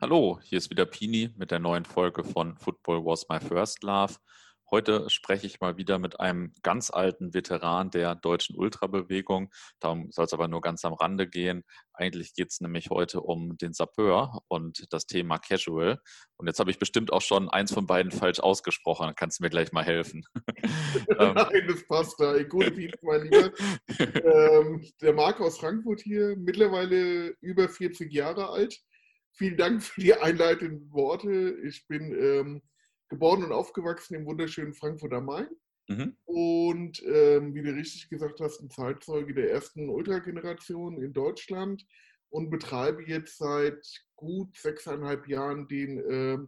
Hallo, hier ist wieder Pini mit der neuen Folge von Football Was My First Love. Heute spreche ich mal wieder mit einem ganz alten Veteran der deutschen Ultrabewegung. Darum soll es aber nur ganz am Rande gehen. Eigentlich geht es nämlich heute um den Sapeur und das Thema Casual. Und jetzt habe ich bestimmt auch schon eins von beiden falsch ausgesprochen. Kannst du mir gleich mal helfen? Ähm. Nein, das passt da. Gute Pete, mein Lieber. ähm, der Marc aus Frankfurt hier, mittlerweile über 40 Jahre alt. Vielen Dank für die einleitenden Worte. Ich bin ähm, geboren und aufgewachsen im wunderschönen Frankfurt am Main. Mhm. Und ähm, wie du richtig gesagt hast, ein Zeitzeuge der ersten Ultra-Generation in Deutschland und betreibe jetzt seit gut sechseinhalb Jahren den äh,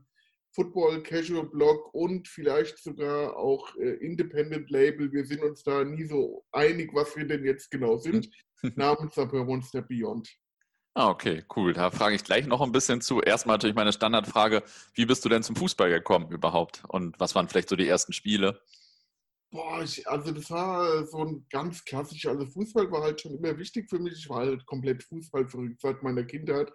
Football Casual Blog und vielleicht sogar auch äh, Independent Label. Wir sind uns da nie so einig, was wir denn jetzt genau sind. namens Supper Monster Beyond. Ah, okay, cool. Da frage ich gleich noch ein bisschen zu. Erstmal natürlich meine Standardfrage, wie bist du denn zum Fußball gekommen überhaupt? Und was waren vielleicht so die ersten Spiele? Boah, ich, also das war so ein ganz klassisch, also Fußball war halt schon immer wichtig für mich. Ich war halt komplett Fußball verrückt seit meiner Kindheit.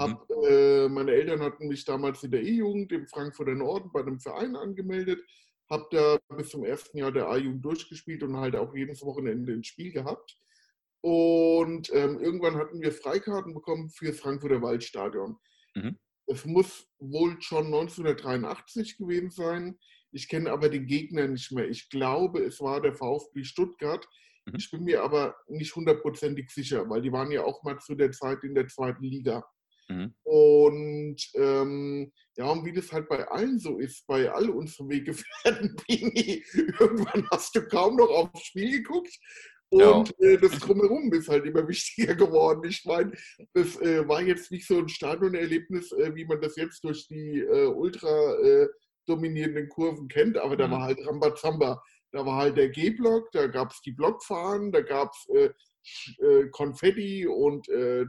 Hab, mhm. äh, meine Eltern hatten mich damals in der E-Jugend im Frankfurter Norden bei einem Verein angemeldet, habe da bis zum ersten Jahr der A-Jugend durchgespielt und halt auch jedes Wochenende ein Spiel gehabt. Und ähm, irgendwann hatten wir Freikarten bekommen für Frankfurter Waldstadion. Mhm. Es muss wohl schon 1983 gewesen sein. Ich kenne aber den Gegner nicht mehr. Ich glaube, es war der VfB Stuttgart. Mhm. Ich bin mir aber nicht hundertprozentig sicher, weil die waren ja auch mal zu der Zeit in der zweiten Liga. Mhm. Und ähm, ja, und wie das halt bei allen so ist, bei all unseren Weggefährten, irgendwann hast du kaum noch aufs Spiel geguckt und ja. äh, das Drumherum ist halt immer wichtiger geworden. Ich meine, das äh, war jetzt nicht so ein Stadionerlebnis, äh, wie man das jetzt durch die äh, ultra äh, dominierenden Kurven kennt, aber da mhm. war halt Rambazamba. Da war halt der G-Block, da gab es die Blockfahren, da gab es äh, Konfetti und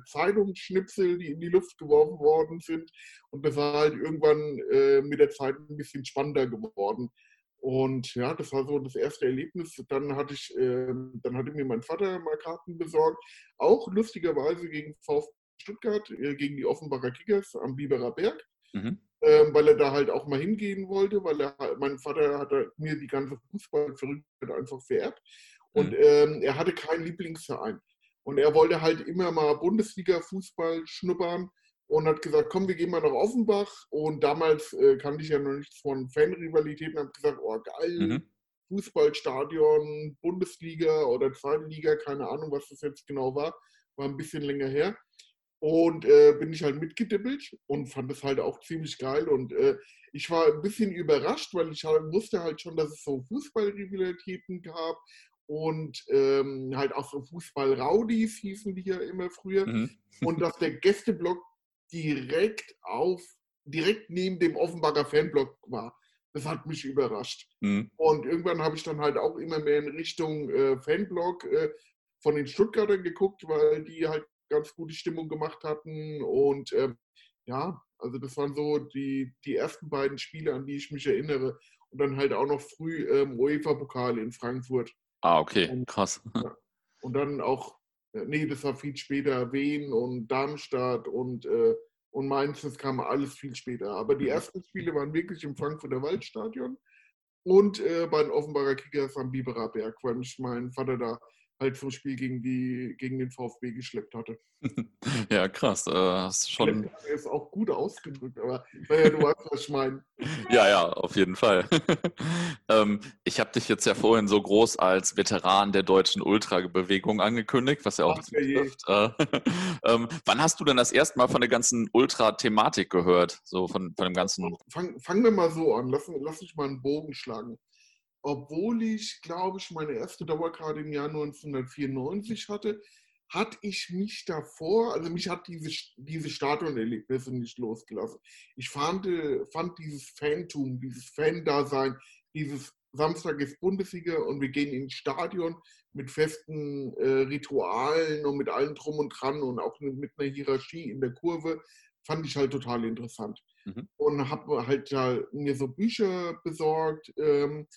Zeitungsschnipsel, die in die Luft geworfen worden sind. Und das war halt irgendwann mit der Zeit ein bisschen spannender geworden. Und ja, das war so das erste Erlebnis. Dann hatte ich, äh, dann hatte mir mein Vater mal Karten besorgt, auch lustigerweise gegen VfB Stuttgart, äh, gegen die Offenbarer Kickers am Biberer Berg, mhm. ähm, weil er da halt auch mal hingehen wollte, weil er, mein Vater hat mir die ganze Fußballverrücktheit einfach vererbt. Und mhm. ähm, er hatte keinen Lieblingsverein. Und er wollte halt immer mal Bundesliga-Fußball schnuppern und hat gesagt, komm, wir gehen mal nach Offenbach. Und damals äh, kannte ich ja noch nichts von Fanrivalitäten, habe gesagt, oh geil, mhm. Fußballstadion, Bundesliga oder zweite Liga, keine Ahnung, was das jetzt genau war, war ein bisschen länger her. Und äh, bin ich halt mitgedippelt und fand das halt auch ziemlich geil. Und äh, ich war ein bisschen überrascht, weil ich halt, wusste halt schon, dass es so Fußballrivalitäten gab und ähm, halt auch so Fußball-Raudis hießen die ja immer früher. Mhm. Und dass der Gästeblock direkt auf, direkt neben dem Offenbarer Fanblock war. Das hat mich überrascht. Mhm. Und irgendwann habe ich dann halt auch immer mehr in Richtung äh, Fanblock äh, von den Stuttgartern geguckt, weil die halt ganz gute Stimmung gemacht hatten. Und äh, ja, also das waren so die, die ersten beiden Spiele, an die ich mich erinnere. Und dann halt auch noch früh ähm, UEFA-Pokal in Frankfurt. Ah, okay, und, krass. Ja. Und dann auch nee, das war viel später, Wien und Darmstadt und, äh, und Mainz, das kam alles viel später. Aber die mhm. ersten Spiele waren wirklich im Frankfurter Waldstadion und äh, bei den Offenbarer Kickers am Biberer Berg, weil mich mein Vater da halt zum Spiel gegen, die, gegen den VfB geschleppt hatte. ja, krass. Äh, hast schon... Er ist auch gut ausgedrückt, aber naja, du weißt, was ich meine. ja, ja, auf jeden Fall. ähm, ich habe dich jetzt ja vorhin so groß als Veteran der deutschen Ultra-Bewegung angekündigt, was ja auch Ach, trifft. Äh, ähm, wann hast du denn das erste Mal von der ganzen Ultra-Thematik gehört? So von, von dem ganzen. Fang, fangen wir mal so an. Lass, lass mich mal einen Bogen schlagen obwohl ich, glaube ich, meine erste Dauerkarte im Jahr 1994 hatte, hatte ich mich davor, also mich hat diese, diese Stadionerlebnisse nicht losgelassen. Ich fand, fand dieses Fantum, dieses Fan-Dasein, dieses Samstag ist Bundesliga und wir gehen ins Stadion mit festen äh, Ritualen und mit allem drum und dran und auch mit einer Hierarchie in der Kurve, fand ich halt total interessant. Mhm. Und habe halt ja, mir so Bücher besorgt, ähm,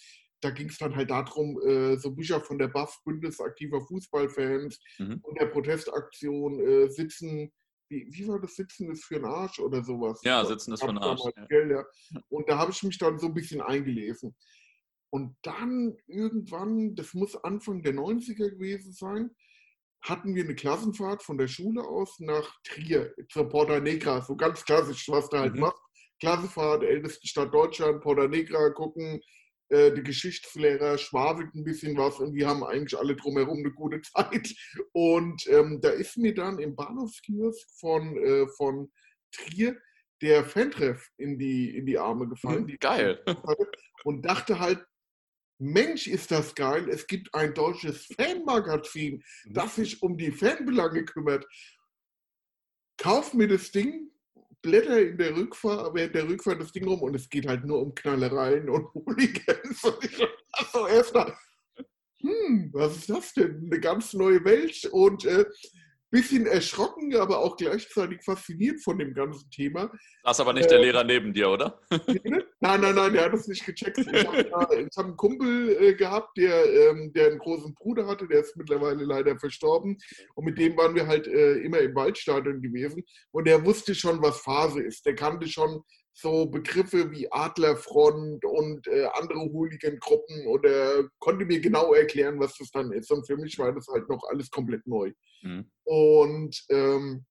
da ging es dann halt darum, äh, so Bücher von der BAF, Bündnis aktiver Fußballfans, mhm. und der Protestaktion äh, sitzen wie, wie war das Sitzen ist für den Arsch oder sowas? Ja, Sitzen ist für den Arsch. Damals, gell, ja. Und da habe ich mich dann so ein bisschen eingelesen. Und dann irgendwann, das muss Anfang der 90er gewesen sein, hatten wir eine Klassenfahrt von der Schule aus nach Trier, zur Porta Negra, so ganz klassisch, was da halt mhm. macht. Klassenfahrt, älteste Stadt Deutschland, Porta Negra, gucken, äh, die Geschichtslehrer schwafelt ein bisschen was und wir haben eigentlich alle drumherum eine gute Zeit. Und ähm, da ist mir dann im Bahnhofskiosk von, äh, von Trier der Fantreff in die, in die Arme gefallen. Mhm, geil. Und dachte halt, Mensch, ist das geil. Es gibt ein deutsches Fanmagazin, mhm. das sich um die Fanbelange kümmert. Kauf mir das Ding, blätter in der Rückfahrt, während der Rückfahrt das Ding rum und es geht halt nur um Knallereien und Hooligans. Und ich so erstmal, hm, was ist das denn? Eine ganz neue Welt. Und äh, bisschen erschrocken, aber auch gleichzeitig fasziniert von dem ganzen Thema. Das ist aber nicht äh, der Lehrer neben dir, oder? nein, nein, nein, der hat das nicht gecheckt. Ich habe hab einen Kumpel äh, gehabt, der, ähm, der einen großen Bruder hatte, der ist mittlerweile leider verstorben. Und mit dem waren wir halt äh, immer im Waldstadion gewesen. Und der wusste schon, was Phase ist. Der kannte schon so Begriffe wie Adlerfront und äh, andere Hooligan-Gruppen oder konnte mir genau erklären, was das dann ist. Und für mich war das halt noch alles komplett neu. Mhm. Und ähm,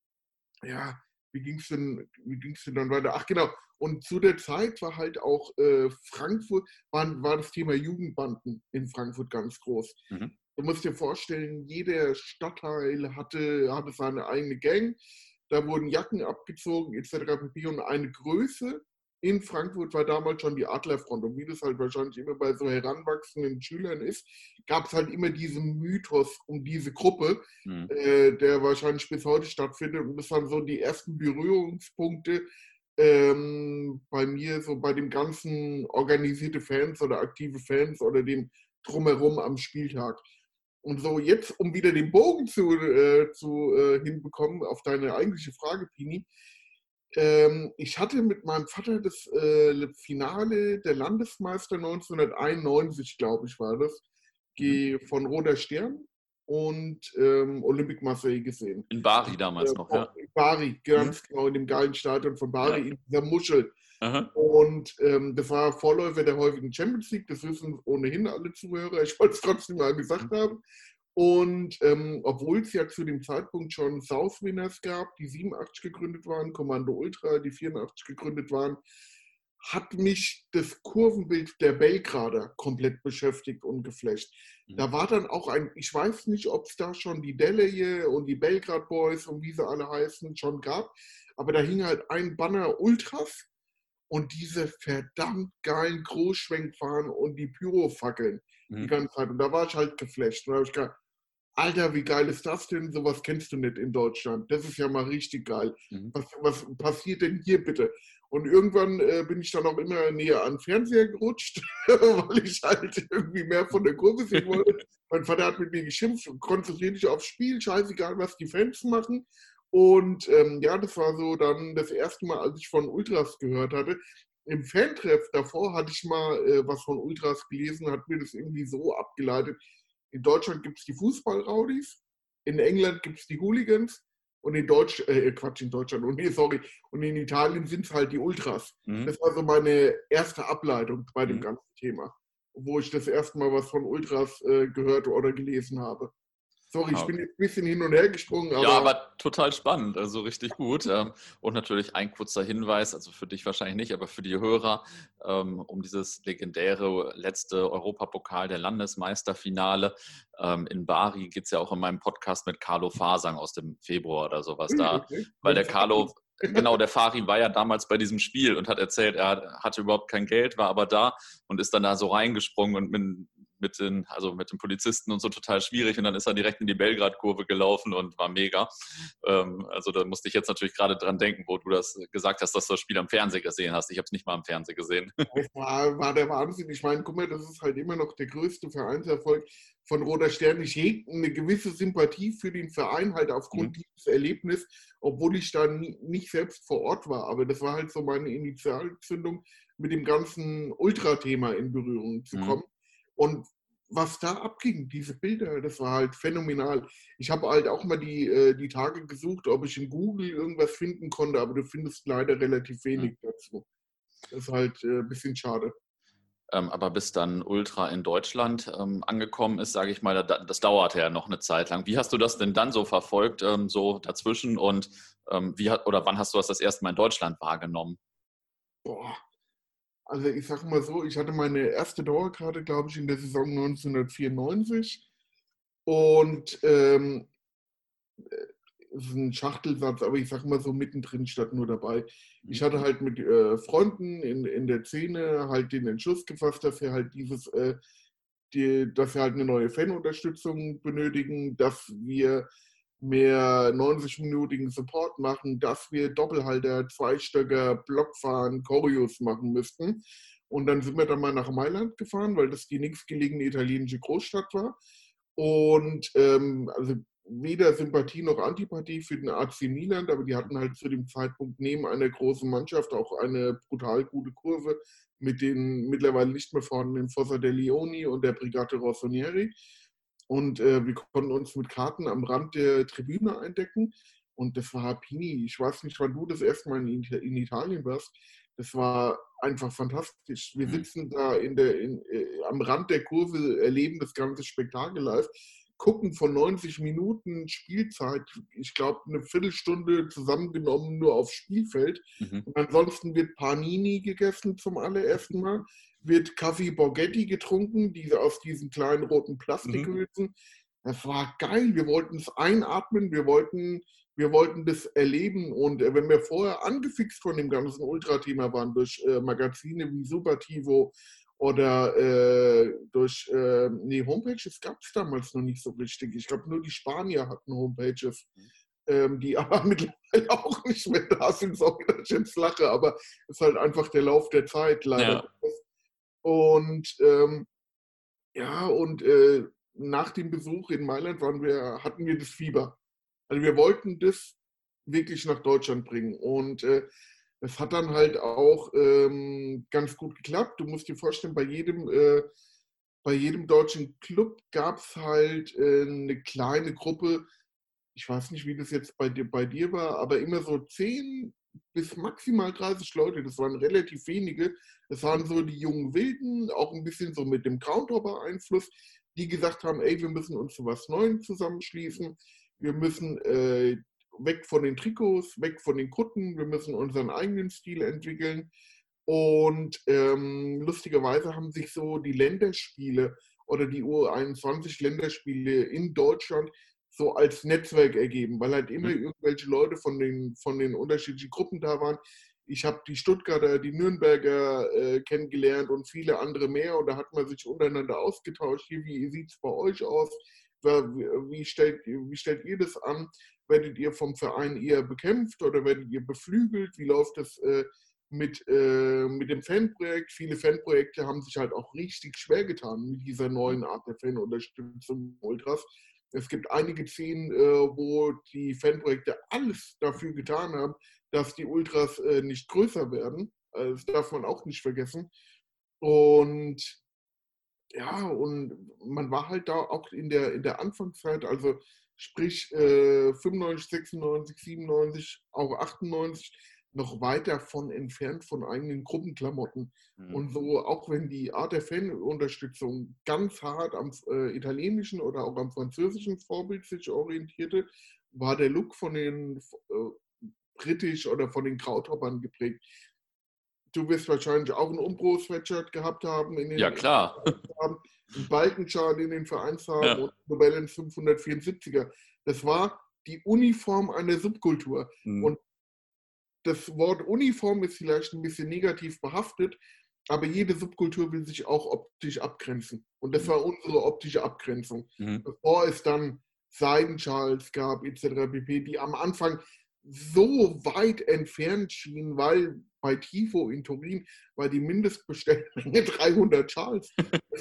ja, wie ging es denn, denn dann weiter? Ach genau, und zu der Zeit war halt auch äh, Frankfurt, war, war das Thema Jugendbanden in Frankfurt ganz groß. Mhm. Du musst dir vorstellen, jeder Stadtteil hatte, hatte seine eigene Gang da wurden Jacken abgezogen etc. pp. Und eine Größe in Frankfurt war damals schon die Adlerfront. Und wie das halt wahrscheinlich immer bei so heranwachsenden Schülern ist, gab es halt immer diesen Mythos um diese Gruppe, mhm. äh, der wahrscheinlich bis heute stattfindet. Und das waren so die ersten Berührungspunkte ähm, bei mir, so bei dem ganzen organisierte Fans oder aktive Fans oder dem Drumherum am Spieltag. Und so jetzt, um wieder den Bogen zu, äh, zu äh, hinbekommen auf deine eigentliche Frage, Pini. Ähm, ich hatte mit meinem Vater das äh, Finale der Landesmeister 1991, glaube ich, war das, mhm. von Roter Stern und ähm, Olympic Marseille gesehen. In Bari damals noch, ja. In Bari, ganz mhm. genau, in dem geilen Stadion von Bari, ja. in dieser Muschel. Aha. Und ähm, das war Vorläufer der häufigen Champions League, das wissen ohnehin alle Zuhörer. Ich wollte es trotzdem mal gesagt mhm. haben. Und ähm, obwohl es ja zu dem Zeitpunkt schon South Winners gab, die 87 gegründet waren, Kommando Ultra, die 84 gegründet waren, hat mich das Kurvenbild der Belgrader komplett beschäftigt und geflecht. Mhm. Da war dann auch ein, ich weiß nicht, ob es da schon die Deleje und die Belgrad Boys und wie sie alle heißen schon gab, aber da hing halt ein Banner Ultras und diese verdammt geilen Großschwenkfahren und die Pyrofackeln mhm. die ganze Zeit. Und da war ich halt geflasht. Und da habe ich gedacht, Alter, wie geil ist das denn? Sowas kennst du nicht in Deutschland. Das ist ja mal richtig geil. Mhm. Was, was, passiert denn hier bitte? Und irgendwann äh, bin ich dann auch immer näher an den Fernseher gerutscht, weil ich halt irgendwie mehr von der Kurve sehen wollte. mein Vater hat mit mir geschimpft und konzentriert dich aufs Spiel, scheißegal, was die Fans machen. Und ähm, ja, das war so dann das erste Mal, als ich von Ultras gehört hatte. Im Fantreff davor hatte ich mal äh, was von Ultras gelesen, hat mir das irgendwie so abgeleitet. In Deutschland gibt es die Fußballraudis, in England gibt es die Hooligans und in Deutsch, äh, Quatsch, in Deutschland, und nee, sorry, und in Italien sind es halt die Ultras. Mhm. Das war so meine erste Ableitung bei dem mhm. ganzen Thema, wo ich das erste Mal was von Ultras äh, gehört oder gelesen habe. Sorry, ich bin jetzt ein bisschen hin und her gesprungen. Aber ja, aber total spannend, also richtig gut. Ähm, und natürlich ein kurzer Hinweis, also für dich wahrscheinlich nicht, aber für die Hörer, ähm, um dieses legendäre letzte Europapokal der Landesmeisterfinale. Ähm, in Bari geht es ja auch in meinem Podcast mit Carlo Fasang aus dem Februar oder sowas da, okay. weil der Carlo genau, der Fari war ja damals bei diesem Spiel und hat erzählt, er hatte überhaupt kein Geld, war aber da und ist dann da so reingesprungen und mit, mit den, also mit den Polizisten und so total schwierig und dann ist er direkt in die Belgrad-Kurve gelaufen und war mega. Ähm, also da musste ich jetzt natürlich gerade dran denken, wo du das gesagt hast, dass du das Spiel am Fernsehen gesehen hast. Ich habe es nicht mal am Fernsehen gesehen. Das war, war der Wahnsinn. Ich meine, guck mal, das ist halt immer noch der größte Vereinserfolg von Roter Stern. Ich hege eine gewisse Sympathie für den Verein halt aufgrund mhm. dieses Erlebnisses, obwohl ich da nie, nicht selbst vor Ort war. Aber das war halt so meine Initialzündung, mit dem ganzen Ultra-Thema in Berührung zu mhm. Und was da abging, diese Bilder, das war halt phänomenal. Ich habe halt auch mal die, äh, die Tage gesucht, ob ich in Google irgendwas finden konnte, aber du findest leider relativ wenig mhm. dazu. Das ist halt äh, ein bisschen schade. Ähm, aber bis dann Ultra in Deutschland ähm, angekommen ist, sage ich mal, das, das dauerte ja noch eine Zeit lang. Wie hast du das denn dann so verfolgt, ähm, so dazwischen und wie hat, oder wann hast du das das erste Mal in Deutschland wahrgenommen? Boah, also ich sage mal so, ich hatte meine erste Dauerkarte, glaube ich, in der Saison 1994 und ähm, ist ein Schachtelsatz, aber ich sage mal so mittendrin statt nur dabei. Ich hatte halt mit äh, Freunden in, in der Szene halt den Entschluss gefasst, dass wir halt dieses, äh, die, dass wir halt eine neue Fanunterstützung benötigen, dass wir mehr 90-minütigen Support machen, dass wir Doppelhalter, Zweistöcker, Blockfahren, Choreos machen müssten. Und dann sind wir dann mal nach Mailand gefahren, weil das die nächstgelegene italienische Großstadt war. Und ähm, also weder Sympathie noch Antipathie für den AC Milan, aber die hatten halt zu dem Zeitpunkt neben einer großen Mannschaft auch eine brutal gute Kurve mit den mittlerweile nicht mehr vorhandenen Fossa de Leoni und der Brigate Rossonieri. Und äh, wir konnten uns mit Karten am Rand der Tribüne eindecken. Und das war Pini. Ich weiß nicht, wann du das erste Mal in, in Italien warst. Das war einfach fantastisch. Wir mhm. sitzen da in der, in, äh, am Rand der Kurve, erleben das ganze Spektakel live, gucken von 90 Minuten Spielzeit, ich glaube, eine Viertelstunde zusammengenommen nur aufs Spielfeld. Mhm. Und ansonsten wird Panini gegessen zum allerersten Mal wird Kaffee Borghetti getrunken, diese aus diesen kleinen roten Plastikhülsen. Mhm. Das war geil. Wir wollten es einatmen, wir wollten, wir wollten das erleben. Und äh, wenn wir vorher angefixt von dem ganzen Ultra-Thema waren, durch äh, Magazine wie Supertivo oder äh, durch, äh, nee, Homepages gab es damals noch nicht so richtig. Ich glaube, nur die Spanier hatten Homepages. Mhm. Ähm, die aber mittlerweile auch nicht mehr da sind, sorry, dass ich jetzt lache, aber es ist halt einfach der Lauf der Zeit leider. Ja. Und ähm, ja, und äh, nach dem Besuch in Mailand waren wir, hatten wir das Fieber. Also wir wollten das wirklich nach Deutschland bringen. Und äh, es hat dann halt auch ähm, ganz gut geklappt. Du musst dir vorstellen, bei jedem, äh, bei jedem deutschen Club gab es halt äh, eine kleine Gruppe. Ich weiß nicht, wie das jetzt bei dir, bei dir war, aber immer so zehn bis maximal 30 Leute, das waren relativ wenige. Das waren so die jungen Wilden, auch ein bisschen so mit dem Groundhopper-Einfluss, die gesagt haben, ey, wir müssen uns zu was Neuem zusammenschließen. Wir müssen äh, weg von den Trikots, weg von den Kutten, wir müssen unseren eigenen Stil entwickeln. Und ähm, lustigerweise haben sich so die Länderspiele oder die U21-Länderspiele in Deutschland so als Netzwerk ergeben, weil halt immer mhm. irgendwelche Leute von den, von den unterschiedlichen Gruppen da waren. Ich habe die Stuttgarter, die Nürnberger äh, kennengelernt und viele andere mehr und da hat man sich untereinander ausgetauscht. Hier, wie sieht es bei euch aus? Wie stellt, wie stellt ihr das an? Werdet ihr vom Verein eher bekämpft oder werdet ihr beflügelt? Wie läuft das äh, mit, äh, mit dem Fanprojekt? Viele Fanprojekte haben sich halt auch richtig schwer getan mit dieser neuen Art der Fanunterstützung Ultras es gibt einige Szenen, äh, wo die Fanprojekte alles dafür getan haben, dass die Ultras äh, nicht größer werden. Also das darf man auch nicht vergessen. Und ja, und man war halt da auch in der, in der Anfangszeit, also sprich äh, 95, 96, 97, auch 98, noch weit davon entfernt von eigenen Gruppenklamotten. Mhm. Und so, auch wenn die Art der Fanunterstützung ganz hart am äh, italienischen oder auch am französischen Vorbild sich orientierte, war der Look von den äh, britisch oder von den Krauthoppern geprägt. Du wirst wahrscheinlich auch ein Umbro-Sweatshirt gehabt haben. In den ja, klar. Ein Balkenschal in den Vereinsfarben ja. und Novellen 574er. Das war die Uniform einer Subkultur. Mhm. Und das Wort Uniform ist vielleicht ein bisschen negativ behaftet, aber jede Subkultur will sich auch optisch abgrenzen. Und das war unsere optische Abgrenzung. Mhm. Bevor es dann Seidenschals gab, etc. pp., die am Anfang so weit entfernt schienen, weil bei Tifo in Turin war die Mindestbestellmenge 300 Schals.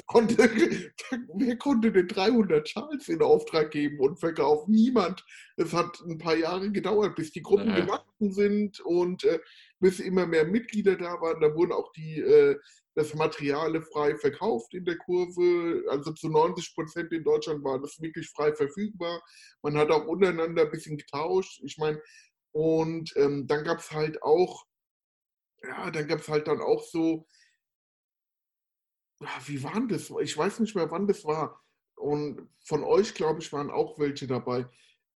konnte, wer konnte denn 300 Schals in Auftrag geben und verkaufen? Niemand. Es hat ein paar Jahre gedauert, bis die Gruppen ja. gewachsen sind und äh, bis immer mehr Mitglieder da waren. Da wurden auch die, äh, das Material frei verkauft in der Kurve. Also zu 90 Prozent in Deutschland war das wirklich frei verfügbar. Man hat auch untereinander ein bisschen getauscht. Ich meine, und ähm, dann gab es halt auch, ja, dann gab es halt dann auch so, wie waren das? Ich weiß nicht mehr, wann das war. Und von euch, glaube ich, waren auch welche dabei.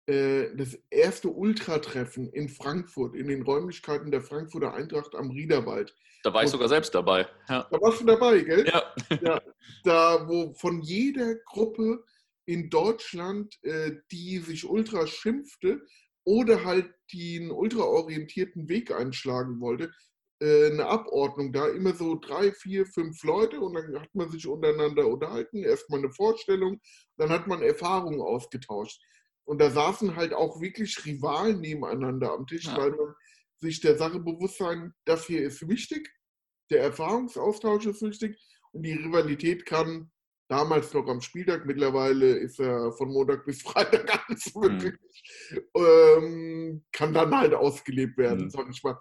Äh, das erste Ultratreffen in Frankfurt, in den Räumlichkeiten der Frankfurter Eintracht am Riederwald. Da war ich sogar selbst dabei. Ja. Da warst du dabei, gell? Ja. ja. Da, wo von jeder Gruppe in Deutschland, äh, die sich Ultra schimpfte oder halt den ultraorientierten Weg einschlagen wollte, äh, eine Abordnung da, immer so drei, vier, fünf Leute und dann hat man sich untereinander unterhalten, erstmal eine Vorstellung, dann hat man Erfahrungen ausgetauscht. Und da saßen halt auch wirklich Rivalen nebeneinander am Tisch, ja. weil man sich der Sache bewusst sein, das hier ist wichtig, der Erfahrungsaustausch ist wichtig und die Rivalität kann damals noch am Spieltag, mittlerweile ist er von Montag bis Freitag alles möglich, mhm. ähm, kann dann halt ausgelebt werden, mhm. sag ich mal.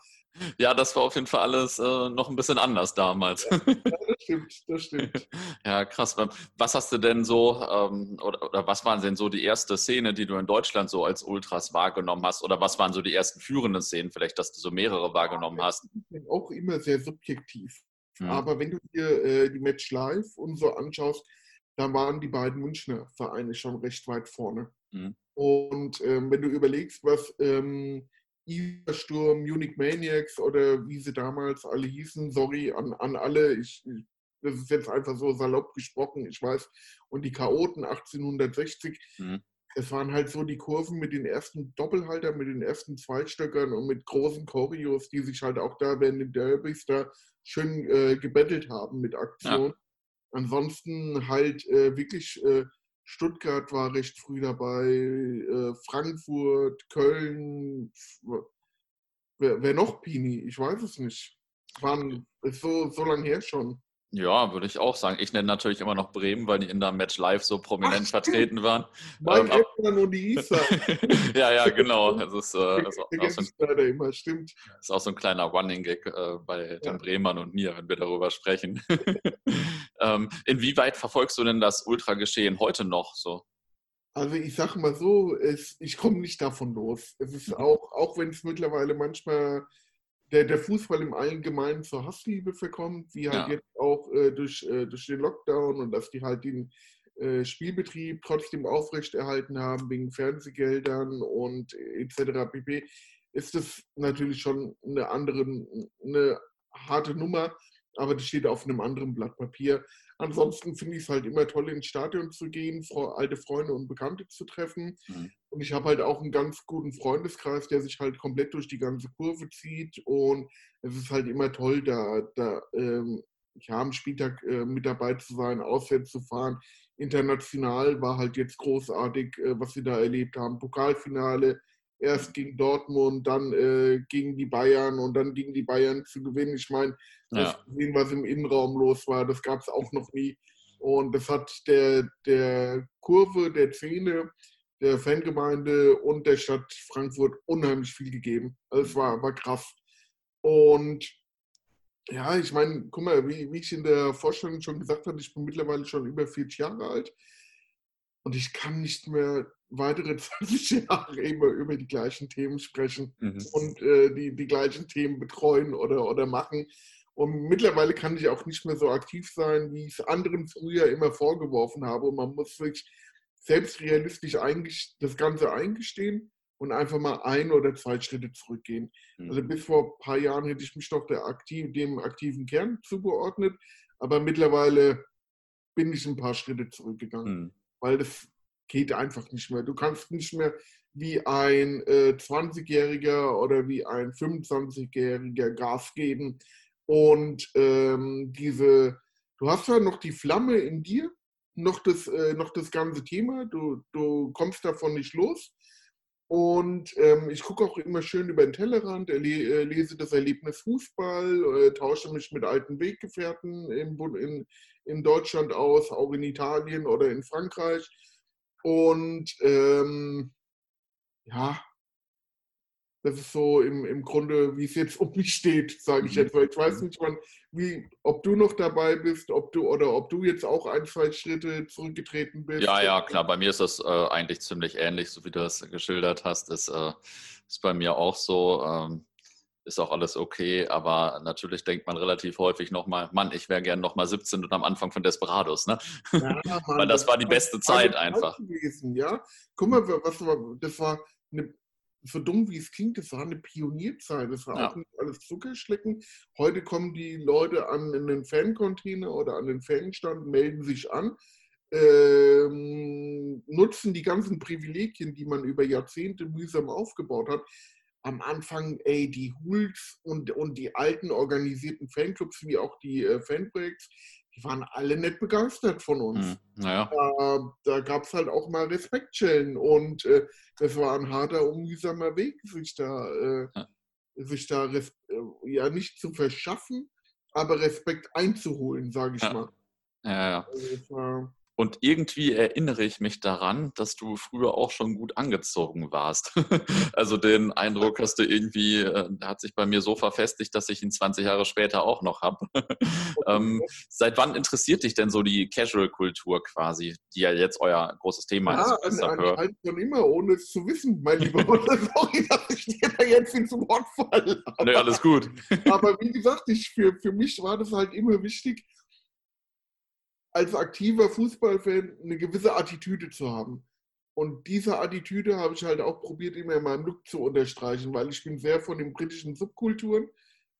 Ja, das war auf jeden Fall alles äh, noch ein bisschen anders damals. Ja, das stimmt, das stimmt. ja, krass. Was hast du denn so, ähm, oder, oder, was waren denn so die erste Szene, die du in Deutschland so als Ultras wahrgenommen hast? Oder was waren so die ersten führenden Szenen, vielleicht, dass du so mehrere wahrgenommen hast? Auch immer sehr subjektiv. Mhm. Aber wenn du dir äh, die Match live und so anschaust, da waren die beiden Münchner Vereine schon recht weit vorne. Mhm. Und ähm, wenn du überlegst, was ähm, Sturm, Munich Maniacs oder wie sie damals alle hießen, sorry an, an alle, ich, das ist jetzt einfach so salopp gesprochen, ich weiß, und die Chaoten 1860, mhm. es waren halt so die Kurven mit den ersten Doppelhaltern, mit den ersten Zweitstöckern und mit großen Choreos, die sich halt auch da während den Derbys da schön äh, gebettelt haben mit Aktion. Ja. Ansonsten halt äh, wirklich äh, Stuttgart war recht früh dabei, äh, Frankfurt, Köln, wer, wer, noch Pini? Ich weiß es nicht. Waren, so, so lange her schon. Ja, würde ich auch sagen. Ich nenne natürlich immer noch Bremen, weil die in der Match Live so prominent Ach, vertreten waren. Mike ähm, Eppmann und die Isa. ja, ja, genau. Das ist, äh, das ist, auch, so ein, ist auch so ein kleiner Running-Gag äh, bei ja. den Bremern und mir, wenn wir darüber sprechen. ähm, inwieweit verfolgst du denn das Ultra-Geschehen heute noch so? Also ich sage mal so, es, ich komme nicht davon los. Es ist mhm. auch, auch wenn es mittlerweile manchmal der, der Fußball im Allgemeinen zur Hassliebe verkommt, wie halt ja. jetzt auch äh, durch, äh, durch den Lockdown und dass die halt den äh, Spielbetrieb trotzdem aufrechterhalten haben wegen Fernsehgeldern und etc. pp. Ist das natürlich schon eine andere, eine harte Nummer, aber das steht auf einem anderen Blatt Papier. Ansonsten finde ich es halt immer toll, ins Stadion zu gehen, alte Freunde und Bekannte zu treffen. Mhm. Und ich habe halt auch einen ganz guten Freundeskreis, der sich halt komplett durch die ganze Kurve zieht. Und es ist halt immer toll, da, da ähm, ja, am Spieltag äh, mit dabei zu sein, auswärts zu fahren. International war halt jetzt großartig, äh, was wir da erlebt haben. Pokalfinale, erst gegen Dortmund, dann äh, gegen die Bayern und dann gegen die Bayern zu gewinnen. Ich meine, ja. das was im Innenraum los war, das gab es auch noch nie. Und das hat der, der Kurve, der Szene, der Fangemeinde und der Stadt Frankfurt unheimlich viel gegeben. Also es war, war krass. Und ja, ich meine, guck mal, wie, wie ich in der Vorstellung schon gesagt habe, ich bin mittlerweile schon über 40 Jahre alt und ich kann nicht mehr weitere 20 Jahre immer über die gleichen Themen sprechen mhm. und äh, die, die gleichen Themen betreuen oder, oder machen. Und mittlerweile kann ich auch nicht mehr so aktiv sein, wie ich es anderen früher immer vorgeworfen habe. Und man muss sich selbst realistisch das Ganze eingestehen und einfach mal ein oder zwei Schritte zurückgehen. Mhm. Also bis vor ein paar Jahren hätte ich mich doch aktiv, dem aktiven Kern zugeordnet, aber mittlerweile bin ich ein paar Schritte zurückgegangen, mhm. weil das geht einfach nicht mehr. Du kannst nicht mehr wie ein äh, 20-Jähriger oder wie ein 25-Jähriger Gas geben und ähm, diese, du hast ja noch die Flamme in dir, noch das, äh, noch das ganze Thema, du, du kommst davon nicht los. Und ähm, ich gucke auch immer schön über den Tellerrand, äh, lese das Erlebnis Fußball, äh, tausche mich mit alten Weggefährten in, in, in Deutschland aus, auch in Italien oder in Frankreich. Und ähm, ja, Das ist so im, im Grunde, wie es jetzt um mich steht, sage ich mhm. jetzt. Weil ich weiß nicht, wann, wie, ob du noch dabei bist, ob du oder ob du jetzt auch ein, zwei Schritte zurückgetreten bist. Ja, ja, klar. Bei mir ist das äh, eigentlich ziemlich ähnlich, so wie du das geschildert hast. Das äh, ist bei mir auch so. Ähm, ist auch alles okay, aber natürlich denkt man relativ häufig nochmal, Mann, ich wäre gern nochmal 17 und am Anfang von Desperados, ne? Ja, Weil das, das war die beste Zeit einfach. Gewesen, ja? Guck mal, was war, das war eine, so dumm wie es klingt, das war eine Pionierzeit. Das war ja. auch nicht alles Zuckerschlecken. Heute kommen die Leute an in den Fancontainer oder an den Fanstand, melden sich an, ähm, nutzen die ganzen Privilegien, die man über Jahrzehnte mühsam aufgebaut hat am Anfang, ey, die Hools und, und die alten organisierten Fanclubs, wie auch die äh, Fanprojekte, die waren alle nicht begeistert von uns. Hm, naja. Da, da gab es halt auch mal Respektschellen und äh, das war ein harter, unmühsamer Weg, sich da, äh, ja. sich da äh, ja nicht zu verschaffen, aber Respekt einzuholen, sage ich ja. mal. Ja, ja. Also und irgendwie erinnere ich mich daran, dass du früher auch schon gut angezogen warst. also den Eindruck hast du irgendwie, äh, hat sich bei mir so verfestigt, dass ich ihn 20 Jahre später auch noch habe. ähm, seit wann interessiert dich denn so die Casual-Kultur quasi, die ja jetzt euer großes Thema ja, ist? Ja, an, schon immer, ohne es zu wissen, mein Lieber. Sorry, dass ich dir da jetzt ins Wort falle. Nee, alles gut. aber wie gesagt, ich, für, für mich war das halt immer wichtig, als aktiver Fußballfan eine gewisse Attitüde zu haben. Und diese Attitüde habe ich halt auch probiert, immer in meinem Look zu unterstreichen, weil ich bin sehr von den britischen Subkulturen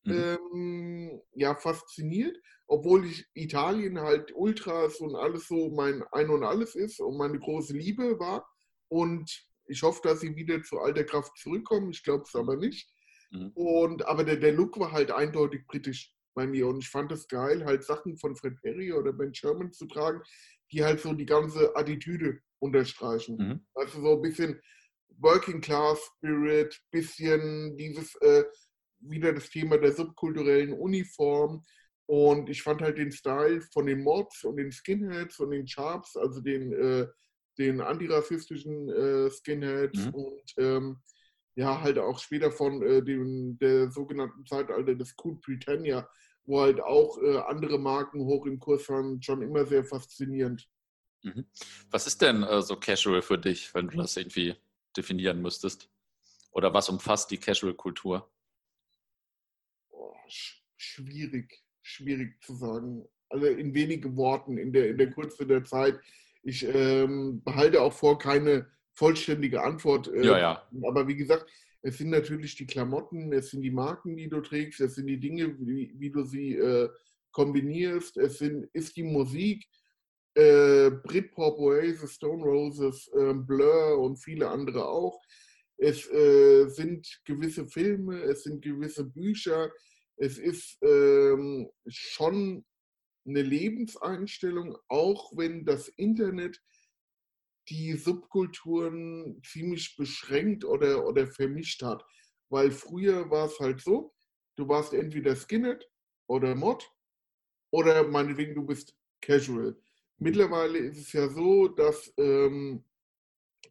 mhm. ähm, ja, fasziniert, obwohl ich Italien halt Ultras und alles so mein Ein und Alles ist und meine große Liebe war. Und ich hoffe, dass sie wieder zu alter Kraft zurückkommen. Ich glaube es aber nicht. Mhm. Und, aber der, der Look war halt eindeutig britisch bei mir. Und ich fand es geil, halt Sachen von Fred Perry oder Ben Sherman zu tragen, die halt so die ganze Attitüde unterstreichen. Mhm. Also so ein bisschen Working Class Spirit, bisschen dieses, äh, wieder das Thema der subkulturellen Uniform. Und ich fand halt den Style von den Mods und den Skinheads und den Sharps, also den, äh, den antirassistischen äh, Skinheads mhm. und ähm, ja, halt auch später von äh, dem, der sogenannten Zeitalter des Cool Britannia, wo halt auch äh, andere Marken hoch im Kurs waren, schon immer sehr faszinierend. Mhm. Was ist denn äh, so casual für dich, wenn du das irgendwie definieren müsstest? Oder was umfasst die Casual-Kultur? Oh, sch schwierig, schwierig zu sagen. Also in wenigen Worten, in der, in der Kürze der Zeit. Ich ähm, behalte auch vor, keine vollständige Antwort. Äh, ja, ja. Aber wie gesagt, es sind natürlich die Klamotten, es sind die Marken, die du trägst, es sind die Dinge, wie, wie du sie äh, kombinierst, es sind, ist die Musik, äh, Britpop, Oasis, Stone Roses, äh, Blur und viele andere auch. Es äh, sind gewisse Filme, es sind gewisse Bücher, es ist ähm, schon eine Lebenseinstellung, auch wenn das Internet die Subkulturen ziemlich beschränkt oder, oder vermischt hat. Weil früher war es halt so, du warst entweder Skinhead oder Mod oder meinetwegen du bist Casual. Mittlerweile ist es ja so, dass, ähm,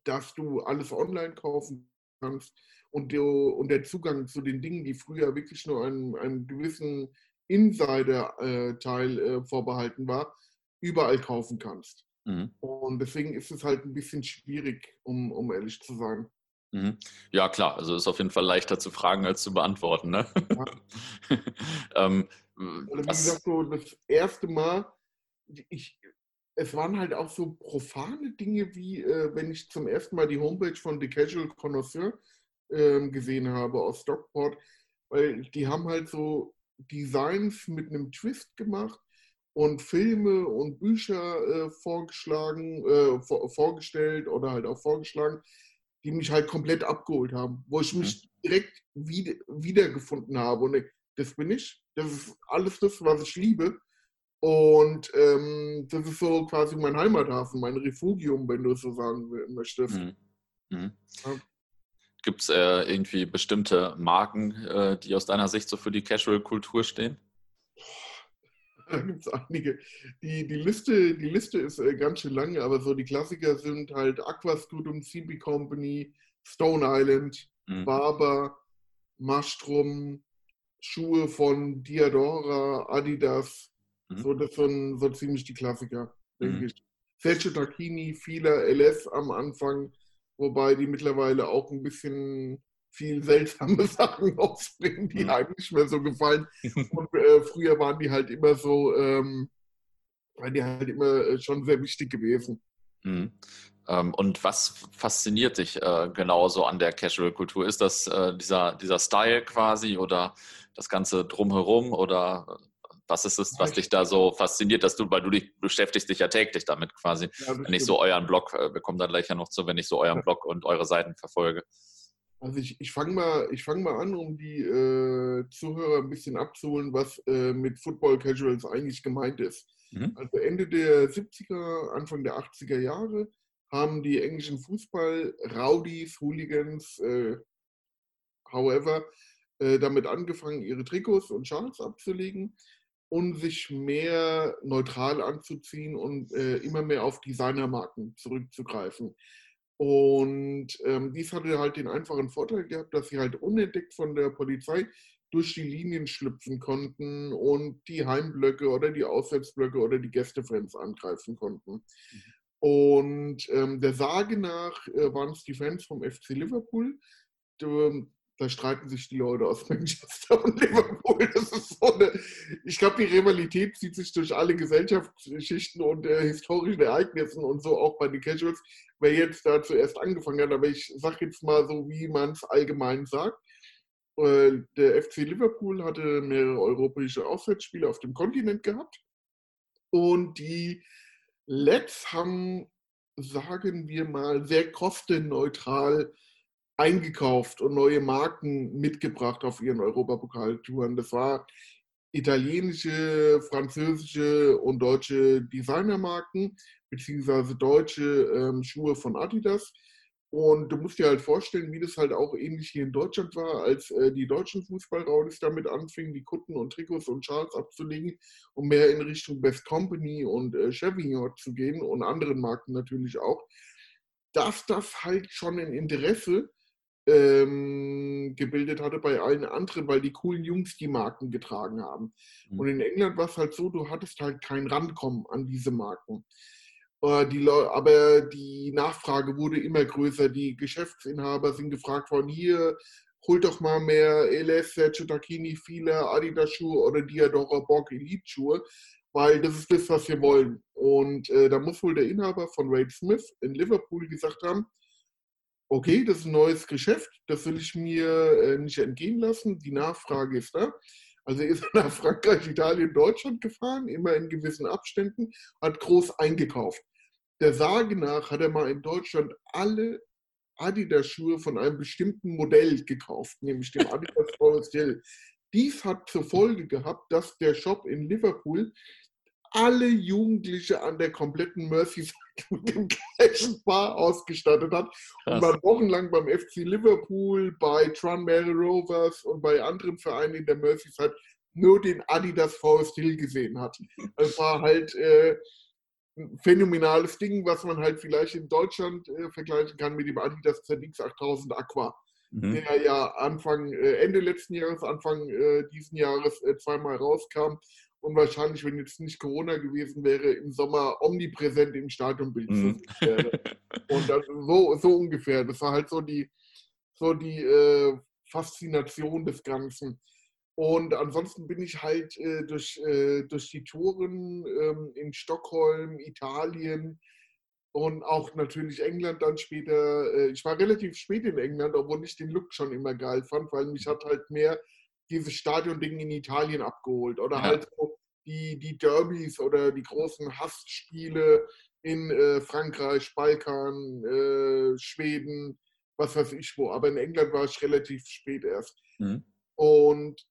dass du alles online kaufen kannst und, der, und der Zugang zu den Dingen, die früher wirklich nur einem, einem gewissen Insider-Teil äh, äh, vorbehalten war, überall kaufen kannst. Mhm. Und deswegen ist es halt ein bisschen schwierig, um, um ehrlich zu sein. Mhm. Ja, klar. Also ist auf jeden Fall leichter zu fragen als zu beantworten. Ne? Ja. ähm, also wie gesagt, so das erste Mal, ich, es waren halt auch so profane Dinge, wie äh, wenn ich zum ersten Mal die Homepage von The Casual Connoisseur äh, gesehen habe aus Stockport, weil die haben halt so Designs mit einem Twist gemacht und Filme und Bücher äh, vorgeschlagen, äh, vor, vorgestellt oder halt auch vorgeschlagen, die mich halt komplett abgeholt haben, wo ich mich mhm. direkt wieder, wiedergefunden habe. Und das bin ich. Das ist alles das, was ich liebe. Und ähm, das ist so quasi mein Heimathafen, mein Refugium, wenn du es so sagen möchtest. Mhm. Mhm. Ja. Gibt es äh, irgendwie bestimmte Marken, äh, die aus deiner Sicht so für die Casual-Kultur stehen? Da gibt es einige. Die, die, Liste, die Liste ist äh, ganz schön lang, aber so die Klassiker sind halt Aqua Studum, CB Company, Stone Island, mhm. Barber, Mastrum, Schuhe von Diadora, Adidas. Mhm. So, das sind so ziemlich die Klassiker, denke mhm. ich. Sergio Tacchini, vieler LS am Anfang, wobei die mittlerweile auch ein bisschen viel seltsame Sachen ausbringen, die mhm. einem nicht mehr so gefallen. Und äh, früher waren die halt immer so, ähm, waren die halt immer äh, schon sehr wichtig gewesen. Mhm. Ähm, und was fasziniert dich äh, genauso an der Casual-Kultur? Ist das äh, dieser, dieser Style quasi oder das Ganze drumherum oder was ist es, was dich da so fasziniert, dass du, weil du dich beschäftigst dich ja täglich damit quasi, ja, wenn ich so euren Blog, äh, wir kommen da gleich ja noch zu, wenn ich so euren Blog und eure Seiten verfolge. Also ich, ich fange mal, fang mal an, um die äh, Zuhörer ein bisschen abzuholen, was äh, mit Football Casuals eigentlich gemeint ist. Mhm. Also Ende der 70er, Anfang der 80er Jahre haben die englischen Fußball-Rowdies, Hooligans, äh, however, äh, damit angefangen, ihre Trikots und Schals abzulegen und sich mehr neutral anzuziehen und äh, immer mehr auf Designermarken zurückzugreifen. Und ähm, dies hatte halt den einfachen Vorteil gehabt, dass sie halt unentdeckt von der Polizei durch die Linien schlüpfen konnten und die Heimblöcke oder die Auswärtsblöcke oder die Gästefans angreifen konnten. Mhm. Und ähm, der Sage nach äh, waren es die Fans vom FC Liverpool. Da streiten sich die Leute aus Manchester und Liverpool. Das ist so eine, ich glaube, die Rivalität zieht sich durch alle Gesellschaftsschichten und äh, historischen Ereignissen und so auch bei den Casuals, wer jetzt da zuerst angefangen hat. Aber ich sage jetzt mal so, wie man es allgemein sagt. Äh, der FC Liverpool hatte mehrere europäische Auswärtsspiele auf dem Kontinent gehabt und die Let's haben, sagen wir mal, sehr kostenneutral eingekauft und neue Marken mitgebracht auf ihren Europapokaltouren. Das war italienische, französische und deutsche Designermarken, beziehungsweise deutsche ähm, Schuhe von Adidas. Und du musst dir halt vorstellen, wie das halt auch ähnlich hier in Deutschland war, als äh, die deutschen Fußballraulis damit anfingen, die Kutten und Trikots und Schals abzulegen, um mehr in Richtung Best Company und äh, Chevignon zu gehen und anderen Marken natürlich auch, dass das halt schon ein Interesse ähm, gebildet hatte bei allen anderen, weil die coolen Jungs die Marken getragen haben. Mhm. Und in England war es halt so, du hattest halt kein Rankommen an diese Marken. Äh, die, aber die Nachfrage wurde immer größer. Die Geschäftsinhaber sind gefragt worden, hier, holt doch mal mehr LS, Sergio Tacchini, viele Adidas-Schuhe oder Diadora Borg Elite-Schuhe, weil das ist das, was wir wollen. Und äh, da muss wohl der Inhaber von Wade Smith in Liverpool gesagt haben, okay, das ist ein neues Geschäft, das will ich mir äh, nicht entgehen lassen, die Nachfrage ist da. Also er ist nach Frankreich, Italien, Deutschland gefahren, immer in gewissen Abständen, hat groß eingekauft. Der Sage nach hat er mal in Deutschland alle Adidas-Schuhe von einem bestimmten Modell gekauft, nämlich dem Adidas Forest Hill. Dies hat zur Folge gehabt, dass der Shop in Liverpool alle Jugendliche an der kompletten Merseyside mit dem gleichen Bar ausgestattet hat Krass. und man wochenlang beim FC Liverpool, bei Tranmere Rovers und bei anderen Vereinen in der Merseyside nur den Adidas Forest Hill gesehen hat. Es war halt äh, ein phänomenales Ding, was man halt vielleicht in Deutschland äh, vergleichen kann mit dem Adidas ZX 8000 Aqua, mhm. der ja Anfang, äh, Ende letzten Jahres, Anfang äh, diesen Jahres äh, zweimal rauskam und wahrscheinlich, wenn jetzt nicht Corona gewesen wäre, im Sommer omnipräsent im Stadionbild mhm. wäre. Und das, so, so ungefähr. Das war halt so die, so die äh, Faszination des Ganzen. Und ansonsten bin ich halt äh, durch, äh, durch die Touren ähm, in Stockholm, Italien und auch natürlich England dann später. Äh, ich war relativ spät in England, obwohl ich den Look schon immer geil fand, weil mich hat halt mehr dieses Stadion-Ding in Italien abgeholt. Oder ja. halt so die, die Derbys oder die großen Hassspiele in äh, Frankreich, Balkan, äh, Schweden, was weiß ich wo. Aber in England war ich relativ spät erst. Mhm. Und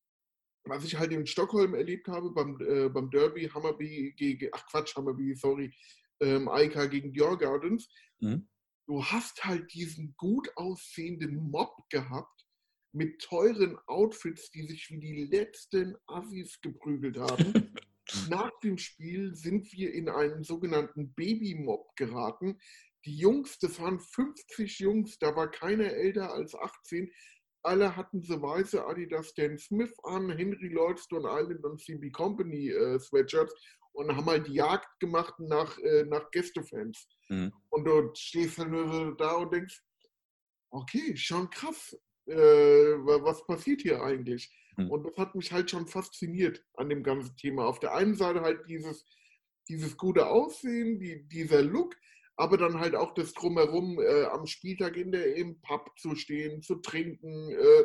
was ich halt in Stockholm erlebt habe beim, äh, beim Derby Hammerby gegen, ach Quatsch, Hammerby, sorry, ähm, Aika gegen Dior Gardens, mhm. du hast halt diesen gut aussehenden Mob gehabt, mit teuren Outfits, die sich wie die letzten Assis geprügelt haben. Nach dem Spiel sind wir in einen sogenannten Babymob geraten. Die Jungs, das waren 50 Jungs, da war keiner älter als 18, alle hatten so weiße Adidas Stan Smith an, Henry Lloyd, Stone Island und CB Company äh, Sweatshirts und haben halt die Jagd gemacht nach, äh, nach Gästefans. Mhm. Und du stehst so da und denkst, okay, schon krass, äh, was passiert hier eigentlich? Mhm. Und das hat mich halt schon fasziniert an dem ganzen Thema. Auf der einen Seite halt dieses, dieses gute Aussehen, die, dieser Look, aber dann halt auch das Drumherum, äh, am Spieltag in der, im Pub zu stehen, zu trinken, äh,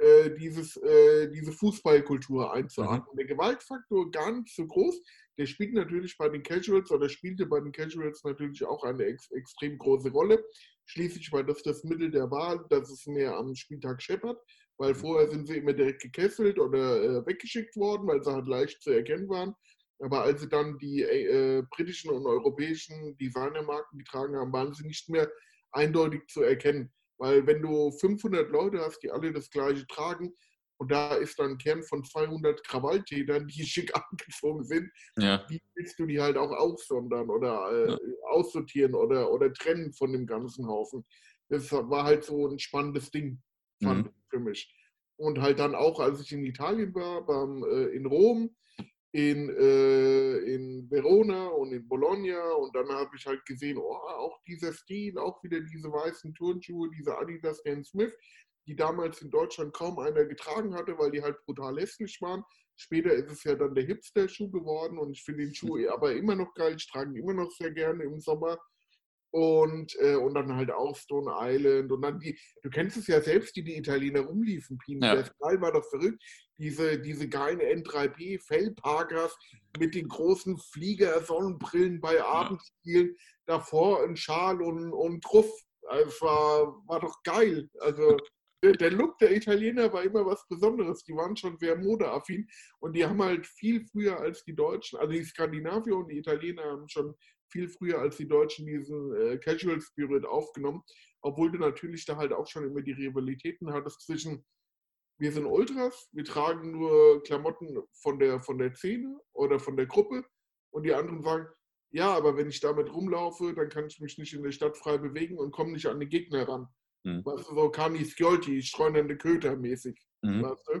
äh, dieses, äh, diese Fußballkultur einzuatmen. Mhm. Der Gewaltfaktor gar nicht so groß. Der spielt natürlich bei den Casuals oder spielte bei den Casuals natürlich auch eine ex extrem große Rolle. Schließlich war das das Mittel der Wahl, dass es mehr am Spieltag scheppert, weil mhm. vorher sind sie immer direkt gekesselt oder äh, weggeschickt worden, weil sie halt leicht zu erkennen waren. Aber als sie dann die äh, britischen und europäischen Designermarken getragen haben, waren sie nicht mehr eindeutig zu erkennen. Weil wenn du 500 Leute hast, die alle das gleiche tragen, und da ist dann ein Kern von 200 Krawalltätern, die schick angezogen sind, ja. wie willst du die halt auch aussondern oder äh, ja. aussortieren oder, oder trennen von dem ganzen Haufen? Das war halt so ein spannendes Ding, fand mhm. ich für mich. Und halt dann auch, als ich in Italien war, beim, äh, in Rom, in, äh, in Verona und in Bologna und dann habe ich halt gesehen, oh, auch dieser Stil, auch wieder diese weißen Turnschuhe, diese Adidas Stan Smith, die damals in Deutschland kaum einer getragen hatte, weil die halt brutal hässlich waren. Später ist es ja dann der Hipster-Schuh geworden und ich finde den Schuh aber immer noch geil, ich trage ihn immer noch sehr gerne im Sommer und, äh, und dann halt auch Stone Island und dann die, du kennst es ja selbst, die die Italiener rumliefen, Pini. Ja. Der Style war doch verrückt. Diese, diese geilen N3P Fellparkers mit den großen Flieger-Sonnenbrillen bei Abendspielen, ja. davor ein Schal und, und Truff. Es war, war doch geil. Also der, der Look der Italiener war immer was Besonderes. Die waren schon sehr modeaffin und die haben halt viel früher als die Deutschen, also die Skandinavier und die Italiener haben schon viel früher als die Deutschen diesen äh, Casual Spirit aufgenommen, obwohl du natürlich da halt auch schon immer die Rivalitäten hattest zwischen wir sind Ultras, wir tragen nur Klamotten von der, von der Szene oder von der Gruppe und die anderen sagen, ja, aber wenn ich damit rumlaufe, dann kann ich mich nicht in der Stadt frei bewegen und komme nicht an den Gegner ran. Mhm. Weißt du, so Kani Sciolti, streunende Köter mäßig. Mhm. Weißt du?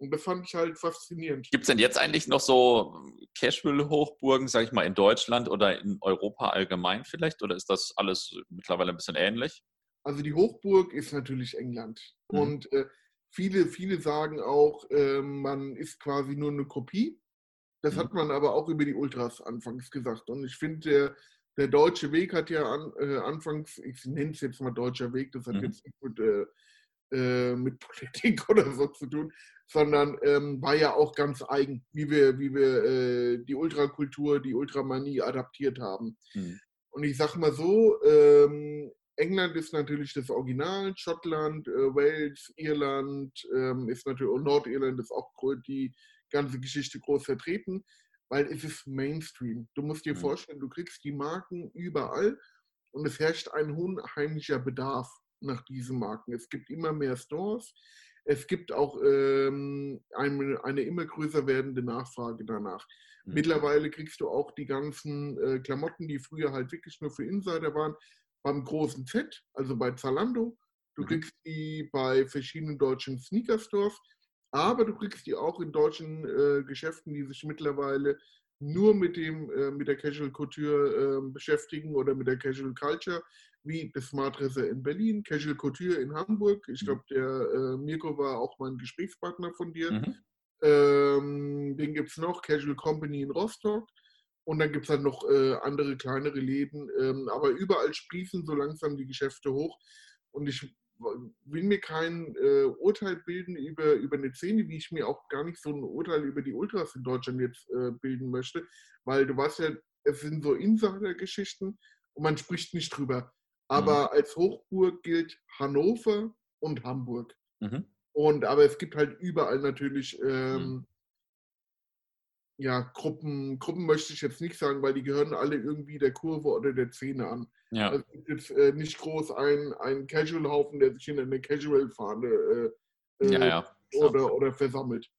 Und das fand ich halt faszinierend. Gibt es denn jetzt eigentlich noch so Casual-Hochburgen, sag ich mal, in Deutschland oder in Europa allgemein vielleicht? Oder ist das alles mittlerweile ein bisschen ähnlich? Also die Hochburg ist natürlich England. Mhm. Und äh, viele, viele sagen auch, äh, man ist quasi nur eine Kopie. Das mhm. hat man aber auch über die Ultras anfangs gesagt. Und ich finde, der, der deutsche Weg hat ja an, äh, anfangs, ich nenne es jetzt mal deutscher Weg, das hat mhm. jetzt nicht mit äh, äh, mit Politik oder so zu tun, sondern ähm, war ja auch ganz eigen, wie wir, wie wir äh, die Ultrakultur, die Ultramanie adaptiert haben. Mhm. Und ich sag mal so, ähm, England ist natürlich das Original, Schottland, äh, Wales, Irland ähm, ist natürlich, und Nordirland ist auch die ganze Geschichte groß vertreten, weil es ist Mainstream. Du musst dir mhm. vorstellen, du kriegst die Marken überall und es herrscht ein unheimlicher Bedarf nach diesen Marken. Es gibt immer mehr Stores. Es gibt auch ähm, eine, eine, immer größer werdende Nachfrage danach. Mhm. Mittlerweile kriegst du auch die ganzen äh, Klamotten, die früher halt wirklich nur für Insider waren, beim großen Z, also bei Zalando. Du mhm. kriegst die bei verschiedenen deutschen Sneaker-Stores, aber du kriegst die auch in deutschen äh, Geschäften, die sich mittlerweile nur mit, dem, äh, mit der Casual Couture äh, beschäftigen oder mit der Casual Culture wie das Smartdresser in Berlin, Casual Couture in Hamburg. Ich mhm. glaube, der äh, Mirko war auch mein Gesprächspartner von dir. Mhm. Ähm, den gibt es noch, Casual Company in Rostock. Und dann gibt es dann noch äh, andere kleinere Läden. Ähm, aber überall sprießen so langsam die Geschäfte hoch. Und ich will mir kein äh, Urteil bilden über, über eine Szene, wie ich mir auch gar nicht so ein Urteil über die Ultras in Deutschland jetzt äh, bilden möchte. Weil du weißt ja, es sind so Insider-Geschichten und man spricht nicht drüber. Aber mhm. als Hochburg gilt Hannover und Hamburg. Mhm. Und aber es gibt halt überall natürlich ähm, mhm. Ja, Gruppen, Gruppen möchte ich jetzt nicht sagen, weil die gehören alle irgendwie der Kurve oder der Szene an. Ja. Also es gibt jetzt äh, nicht groß ein, ein Casual-Haufen, der sich in eine Casual-Fahne äh, ja, ja. oder, oder versammelt.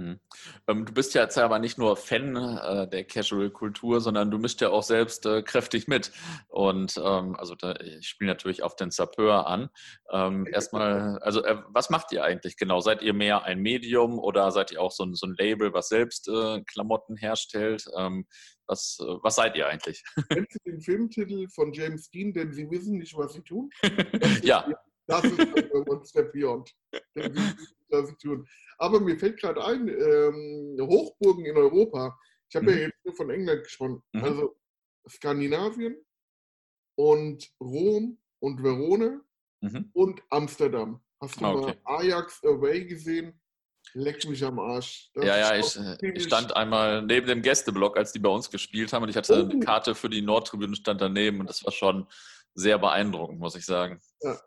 Mhm. Ähm, du bist ja jetzt aber nicht nur Fan äh, der Casual-Kultur, sondern du mischst ja auch selbst äh, kräftig mit. Und ähm, also da, ich spiele natürlich auf den Sapeur an. Ähm, erstmal, also äh, was macht ihr eigentlich genau? Seid ihr mehr ein Medium oder seid ihr auch so ein, so ein Label, was selbst Klamotten herstellt? Ähm, was, was seid ihr eigentlich? Kennst du den Filmtitel von James Dean, denn sie wissen nicht, was sie tun? ja. Das ist Beyond. Sie wissen nicht, was sie tun. Aber mir fällt gerade ein, ähm, Hochburgen in Europa. Ich habe mhm. ja jetzt nur von England gesprochen. Mhm. Also Skandinavien und Rom und Verona mhm. und Amsterdam. Hast du ah, okay. mal Ajax Away gesehen? Leck mich am Arsch. Das ja, ja, ich, äh, ich, stand einmal neben dem Gästeblock, als die bei uns gespielt haben und ich hatte oh. eine Karte für die Nordtribüne stand daneben und das war schon sehr beeindruckend, muss ich sagen. Ja,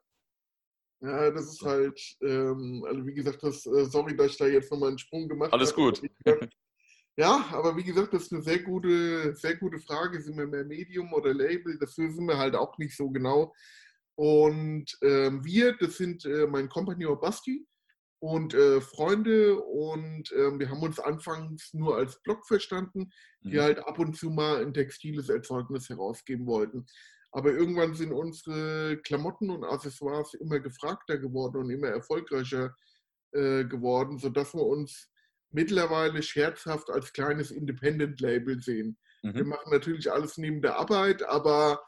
ja, das ist halt, ähm, also wie gesagt, das, äh, sorry, dass ich da jetzt nochmal einen Sprung gemacht habe. Alles gut. Ja, aber wie gesagt, das ist eine sehr gute, sehr gute Frage. Sind wir mehr Medium oder Label? Dafür sind wir halt auch nicht so genau. Und ähm, wir, das sind äh, mein Kompagnon Basti und äh, Freunde und äh, wir haben uns anfangs nur als Blog verstanden, die mhm. halt ab und zu mal ein textiles Erzeugnis herausgeben wollten. Aber irgendwann sind unsere Klamotten und Accessoires immer gefragter geworden und immer erfolgreicher äh, geworden, sodass wir uns mittlerweile scherzhaft als kleines Independent-Label sehen. Mhm. Wir machen natürlich alles neben der Arbeit, aber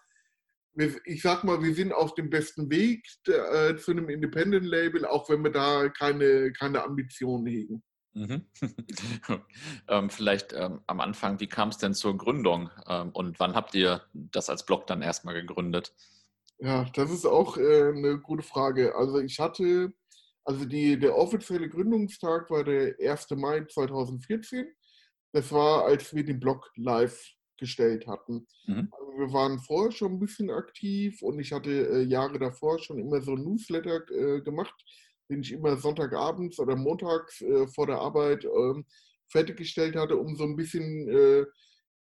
wir, ich sag mal, wir sind auf dem besten Weg äh, zu einem Independent-Label, auch wenn wir da keine, keine Ambitionen hegen. Mhm. ähm, vielleicht ähm, am Anfang, wie kam es denn zur Gründung ähm, und wann habt ihr das als Blog dann erstmal gegründet? Ja, das ist auch äh, eine gute Frage. Also ich hatte, also die, der offizielle Gründungstag war der 1. Mai 2014. Das war, als wir den Blog live gestellt hatten. Mhm. Also wir waren vorher schon ein bisschen aktiv und ich hatte äh, Jahre davor schon immer so ein Newsletter äh, gemacht den ich immer Sonntagabends oder montags äh, vor der Arbeit äh, fertiggestellt hatte, um so ein bisschen äh,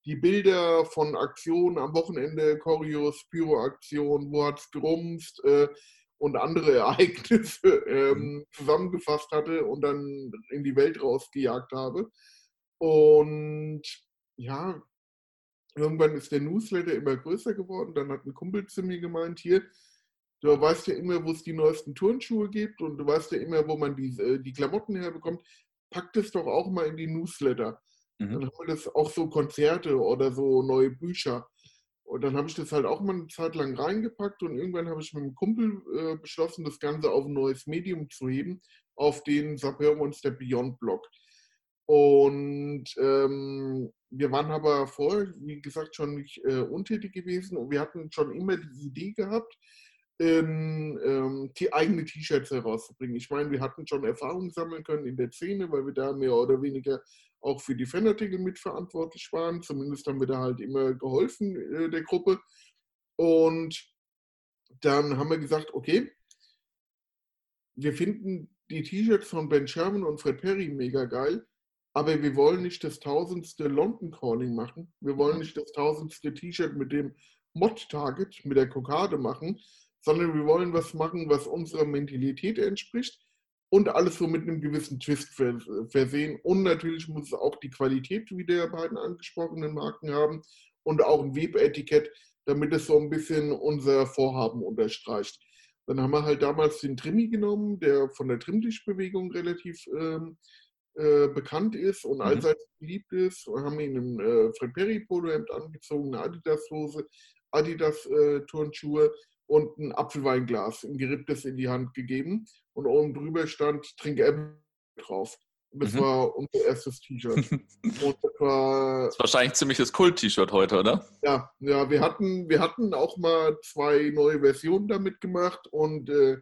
die Bilder von Aktionen am Wochenende, Choreos, Pyroaktionen, wo hat es gerumst äh, und andere Ereignisse ähm, mhm. zusammengefasst hatte und dann in die Welt rausgejagt habe. Und ja, irgendwann ist der Newsletter immer größer geworden. Dann hat ein Kumpel zu mir gemeint, hier, Du weißt ja immer, wo es die neuesten Turnschuhe gibt und du weißt ja immer, wo man die, äh, die Klamotten herbekommt. Pack das doch auch mal in die Newsletter. Mhm. Dann haben wir das auch so Konzerte oder so neue Bücher. Und dann habe ich das halt auch mal eine Zeit lang reingepackt und irgendwann habe ich mit einem Kumpel äh, beschlossen, das Ganze auf ein neues Medium zu heben, auf den Sapeur Monster Beyond Blog. Und ähm, wir waren aber vorher, wie gesagt, schon nicht äh, untätig gewesen und wir hatten schon immer die Idee gehabt, ähm, ähm, die eigene T-Shirts herauszubringen. Ich meine, wir hatten schon Erfahrungen sammeln können in der Szene, weil wir da mehr oder weniger auch für die Fanartikel mitverantwortlich waren. Zumindest haben wir da halt immer geholfen äh, der Gruppe. Und dann haben wir gesagt, okay, wir finden die T-Shirts von Ben Sherman und Fred Perry mega geil, aber wir wollen nicht das tausendste London Calling machen. Wir wollen mhm. nicht das tausendste T-Shirt mit dem Mod-Target, mit der Kokade machen, sondern wir wollen was machen, was unserer Mentalität entspricht und alles so mit einem gewissen Twist versehen. Und natürlich muss es auch die Qualität wie der beiden angesprochenen Marken haben und auch ein Webetikett, damit es so ein bisschen unser Vorhaben unterstreicht. Dann haben wir halt damals den Trimmi genommen, der von der Trimtischbewegung relativ ähm, äh, bekannt ist und mhm. allseits beliebt ist. Wir haben ihn im äh, Fred Perry Polohemd angezogen, eine Adidas-Hose, Adidas-Turnschuhe. Äh, und ein Apfelweinglas, ein geripptes in die Hand gegeben und oben drüber stand Trink Apple drauf. Und das mhm. war unser erstes T-Shirt. das war. Das ist wahrscheinlich ziemlich das Kult-T-Shirt heute, oder? Ja, ja, wir hatten, wir hatten auch mal zwei neue Versionen damit gemacht und äh,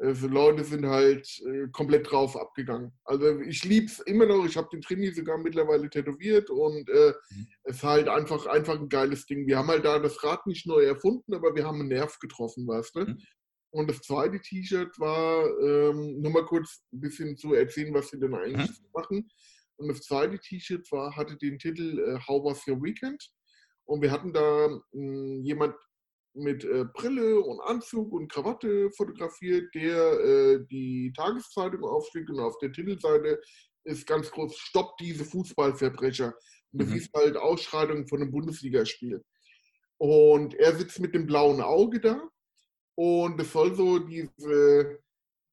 Leute sind halt äh, komplett drauf abgegangen. Also ich liebe es immer noch. Ich habe den Trini sogar mittlerweile tätowiert und äh, mhm. es ist halt einfach, einfach ein geiles Ding. Wir haben halt da das Rad nicht neu erfunden, aber wir haben einen Nerv getroffen, weißt du? Mhm. Und das zweite T-Shirt war, ähm, nur mal kurz ein bisschen zu erzählen, was wir denn eigentlich mhm. machen. Und das zweite T-Shirt war, hatte den Titel äh, How was your weekend? Und wir hatten da mh, hm, jemand mit äh, Brille und Anzug und Krawatte fotografiert, der äh, die Tageszeitung aufschlägt und auf der Titelseite ist ganz groß, stoppt diese Fußballverbrecher. Und das Mhm. ist halt Ausschreitung von einem Bundesligaspiel. Und er sitzt mit dem blauen Auge da und es soll so diese,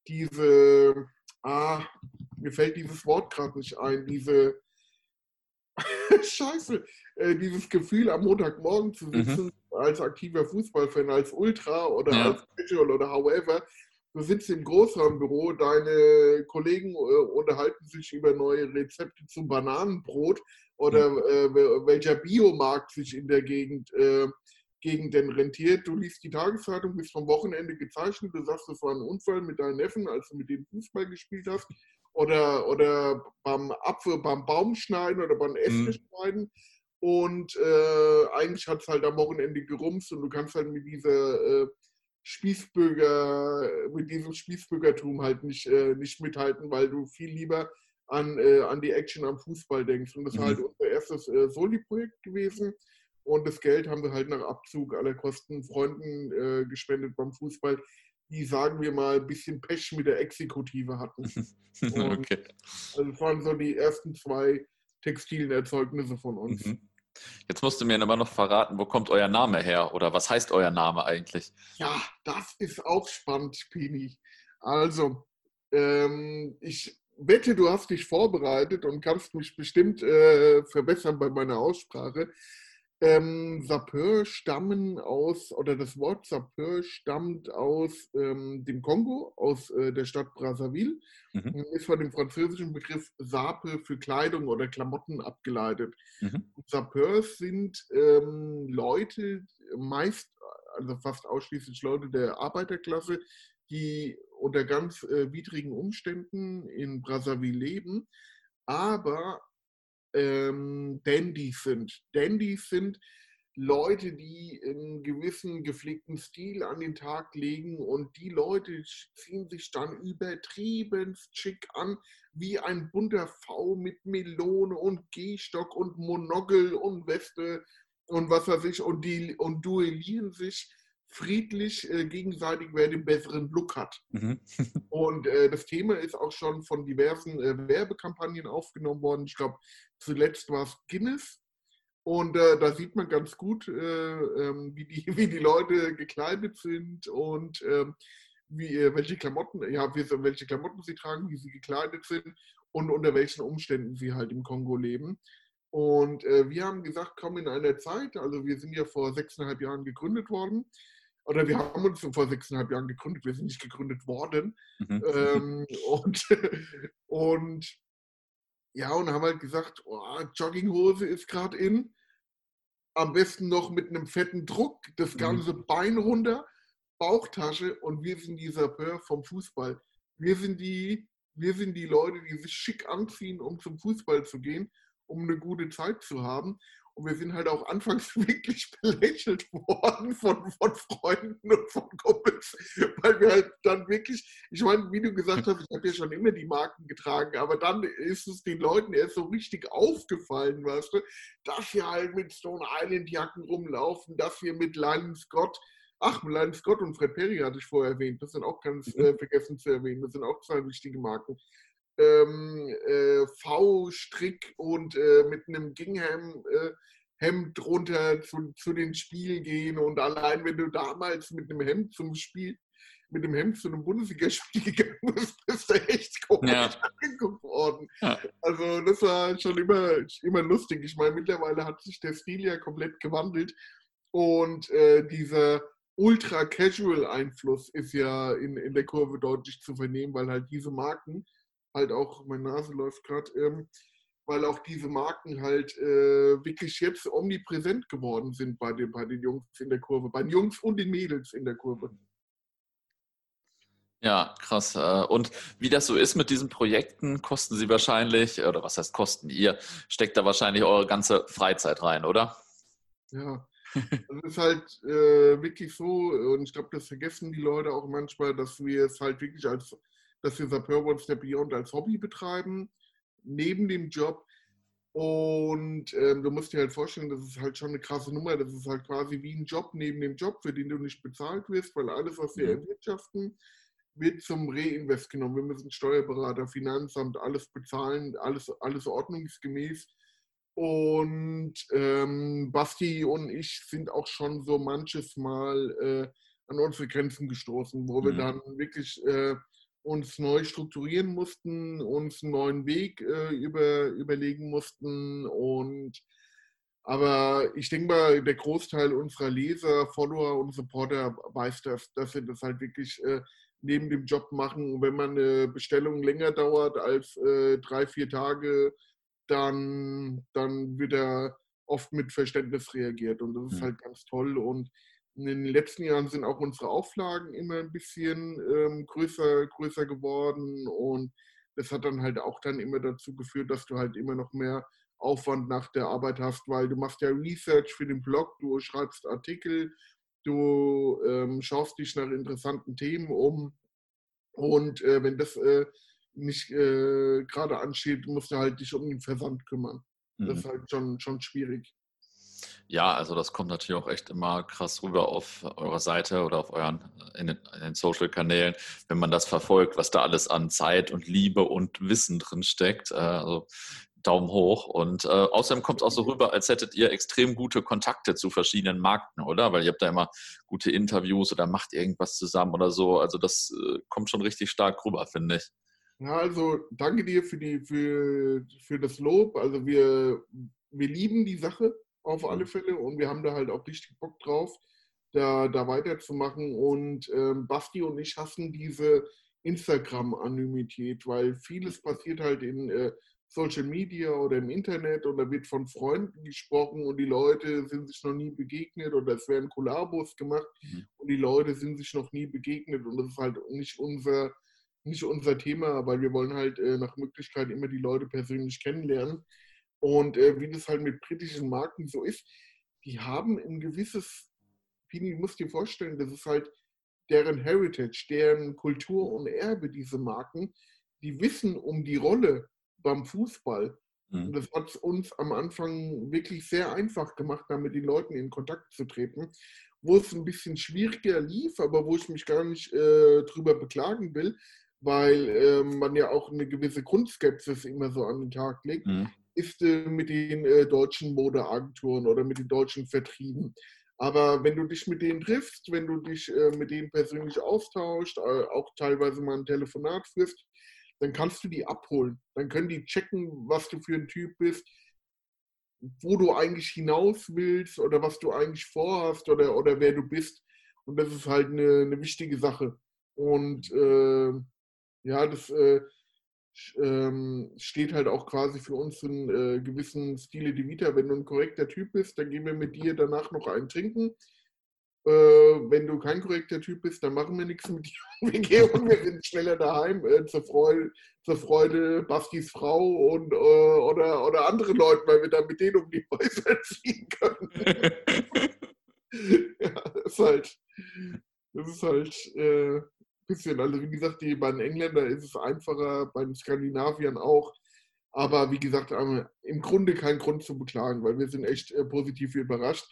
diese, ah, mir fällt dieses Wort gerade nicht ein, diese, Scheiße, äh, dieses Gefühl am Montagmorgen zu Mhm. sitzen als aktiver Fußballfan, als Ultra oder Ja. als Casual oder however. Du sitzt im Großraumbüro, deine Kollegen äh, unterhalten sich über neue Rezepte zum Bananenbrot oder äh, wel- welcher Biomarkt sich in der Gegend, äh, Gegend denn rentiert. Du liest die Tageszeitung, bist vom Wochenende gezeichnet, du sagst, es war ein Unfall mit deinen Neffen, als du mit dem Fußball gespielt hast oder, oder beim Apfel, beim Baumschneiden oder beim Ästeschneiden. Und äh, eigentlich hat es halt am Wochenende gerumst und du kannst halt mit dieser äh, Spießbürger, mit diesem Spießbürgertum halt nicht, äh, nicht mithalten, weil du viel lieber an, äh, an die Action am Fußball denkst. Und das war Mhm. halt unser erstes äh, Soli-Projekt gewesen. Und das Geld haben wir halt nach Abzug aller Kosten Freunden äh, gespendet beim Fußball, die, sagen wir mal, ein bisschen Pech mit der Exekutive hatten. Okay. Also das waren so die ersten zwei textilen Erzeugnisse von uns. Mhm. Jetzt musst du mir aber noch verraten, wo kommt euer Name her oder was heißt euer Name eigentlich? Ja, das ist auch spannend, Pini. Also, ähm, ich wette, du hast dich vorbereitet und kannst mich bestimmt äh, verbessern bei meiner Aussprache. Ähm, Sapeur stammen aus, oder das Wort Sapeur stammt aus ähm, dem Kongo, aus äh, der Stadt Brazzaville. Mhm. Ist von dem französischen Begriff Sape für Kleidung oder Klamotten abgeleitet. Mhm. Sapeurs sind ähm, Leute, meist, also fast ausschließlich Leute der Arbeiterklasse, die unter ganz äh, widrigen Umständen in Brazzaville leben, aber ähm, Dandys sind. Dandys sind Leute, die einen gewissen gepflegten Stil an den Tag legen und die Leute ziehen sich dann übertrieben schick an, wie ein bunter V mit Melone und Gehstock und Monokel und Weste und was weiß ich und, die, und duellieren sich friedlich äh, gegenseitig, wer den besseren Look hat. Mhm. Und äh, das Thema ist auch schon von diversen äh, Werbekampagnen aufgenommen worden. Ich glaube, zuletzt war es Guinness. Und äh, da sieht man ganz gut, äh, ähm, wie, die, wie die Leute gekleidet sind und ähm, wie, äh, welche Klamotten, ja, welche Klamotten sie tragen, wie sie gekleidet sind und unter welchen Umständen sie halt im Kongo leben. Und wir haben gesagt, komm in einer Zeit, also wir sind ja vor sechseinhalb Jahren gegründet worden, oder wir haben uns vor sechseinhalb Jahren gegründet, wir sind nicht gegründet worden. Mhm. Ähm, und, und ja, und haben halt gesagt, oh, Jogginghose ist gerade in. Am besten noch mit einem fetten Druck, das Mhm. ganze Bein runter, Bauchtasche und wir sind die Sapeur vom Fußball. Wir sind die, wir sind die Leute, die sich schick anziehen, um zum Fußball zu gehen, um eine gute Zeit zu haben. Und wir sind halt auch anfangs wirklich belächelt worden von, von Freunden und von Kumpels, weil wir halt dann wirklich, ich meine, wie du gesagt hast, ich habe ja schon immer die Marken getragen, aber dann ist es den Leuten erst so richtig aufgefallen, weißt du, dass wir halt mit Stone Island Jacken rumlaufen, dass wir mit Lion Scott, ach, Lion Scott und Fred Perry hatte ich vorher erwähnt, das sind auch ganz äh, vergessen zu erwähnen, das sind auch zwei wichtige Marken. Ähm, äh, V-Strick und äh, mit einem Gingham äh, Hemd drunter zu, zu den Spielen gehen und allein wenn du damals mit einem Hemd zum Spiel, mit dem Hemd zu einem Bundesligaspiel gegangen bist, bist du echt komisch Ja. angeguckt worden. Ja. Also das war schon immer, immer lustig. Ich meine, mittlerweile hat sich der Stil ja komplett gewandelt und äh, dieser Ultra-Casual-Einfluss ist ja in, in der Kurve deutlich zu vernehmen, weil halt diese Marken halt auch, meine Nase läuft gerade, ähm, weil auch diese Marken halt äh, wirklich jetzt omnipräsent geworden sind bei den, bei den Jungs in der Kurve, bei den Jungs und den Mädels in der Kurve. Ja, krass. Äh, Und wie das so ist mit diesen Projekten, kosten sie wahrscheinlich, oder was heißt kosten ihr, steckt da wahrscheinlich eure ganze Freizeit rein, oder? Ja, das ist halt äh, wirklich so, und ich glaube, das vergessen die Leute auch manchmal, dass wir es halt wirklich als, dass wir Sapeur One Step Beyond als Hobby betreiben, neben dem Job. Und ähm, du musst dir halt vorstellen, das ist halt schon eine krasse Nummer. Das ist halt quasi wie ein Job neben dem Job, für den du nicht bezahlt wirst, weil alles, was wir Mhm. erwirtschaften, wird zum Reinvest genommen. Wir müssen Steuerberater, Finanzamt, alles bezahlen, alles, alles ordnungsgemäß. Und ähm, Basti und ich sind auch schon so manches Mal äh, an unsere Grenzen gestoßen, wo mhm. wir dann wirklich äh, uns neu strukturieren mussten, uns einen neuen Weg äh, über, überlegen mussten. Und aber ich denke mal, der Großteil unserer Leser, Follower und Supporter weiß das, dass wir das halt wirklich äh, neben dem Job machen. wenn man eine Bestellung länger dauert als äh, drei, vier Tage, dann, dann wird er oft mit Verständnis reagiert. Und das ist mhm. halt ganz toll. Und in den letzten Jahren sind auch unsere Auflagen immer ein bisschen ähm, größer, größer geworden. Und das hat dann halt auch dann immer dazu geführt, dass du halt immer noch mehr Aufwand nach der Arbeit hast, weil du machst ja Research für den Blog, du schreibst Artikel, du ähm, schaust dich nach interessanten Themen um und äh, wenn das äh, nicht äh, gerade ansteht, musst du halt dich um den Versand kümmern. Mhm. Das ist halt schon, schon schwierig. Ja, also das kommt natürlich auch echt immer krass rüber auf eurer Seite oder auf euren in den, den Social-Kanälen, wenn man das verfolgt, was da alles an Zeit und Liebe und Wissen drin steckt. Äh, also Daumen hoch. Und äh, außerdem kommt es auch so rüber, als hättet ihr extrem gute Kontakte zu verschiedenen Markten, oder? Weil ihr habt da immer gute Interviews oder macht irgendwas zusammen oder so. Also das äh, kommt schon richtig stark rüber, finde ich. Ja, also danke dir für, die, für, für das Lob. Also wir, wir lieben die Sache auf alle Fälle und wir haben da halt auch richtig Bock drauf, da, da weiterzumachen. Und ähm, Basti und ich hassen diese Instagram-Anonymität, weil vieles passiert halt in äh, Social Media oder im Internet oder wird von Freunden gesprochen und die Leute sind sich noch nie begegnet oder es werden Kollabos gemacht mhm. und die Leute sind sich noch nie begegnet und das ist halt nicht unser, nicht unser Thema, weil wir wollen halt äh, nach Möglichkeit immer die Leute persönlich kennenlernen. Und äh, wie das halt mit britischen Marken so ist, die haben ein gewisses, Pini, du musst dir vorstellen, das ist halt deren Heritage, deren Kultur und Erbe, diese Marken, die wissen um die Rolle beim Fußball. Mhm. Und das hat uns am Anfang wirklich sehr einfach gemacht, da mit den Leuten in Kontakt zu treten. Wo es ein bisschen schwieriger lief, aber wo ich mich gar nicht äh, drüber beklagen will, weil äh, man ja auch eine gewisse Grundskepsis immer so an den Tag legt, mhm. Ist äh, mit den äh, deutschen Modeagenturen oder mit den deutschen Vertrieben. Aber wenn du dich mit denen triffst, wenn du dich äh, mit denen persönlich austauscht, äh, auch teilweise mal ein Telefonat führst, dann kannst du die abholen. Dann können die checken, was du für ein Typ bist, wo du eigentlich hinaus willst oder was du eigentlich vorhast oder, oder wer du bist. Und das ist halt eine, eine wichtige Sache. Und äh, ja, das äh, ähm, steht halt auch quasi für uns in äh, gewissen Stile de Vita. Wenn du ein korrekter Typ bist, dann gehen wir mit dir danach noch einen trinken. Äh, wenn du kein korrekter Typ bist, dann machen wir nichts mit dir. Wir gehen und wir sind schneller daheim äh, zur, Freude, zur Freude Bastis Frau und, äh, oder, oder andere Leute, weil wir dann mit denen um die Häuser ziehen können. ja, das ist halt, das ist halt äh, bisschen, also wie gesagt, die, bei den Engländern ist es einfacher, bei den Skandinaviern auch. Aber wie gesagt, im Grunde kein Grund zu beklagen, weil wir sind echt äh, positiv überrascht.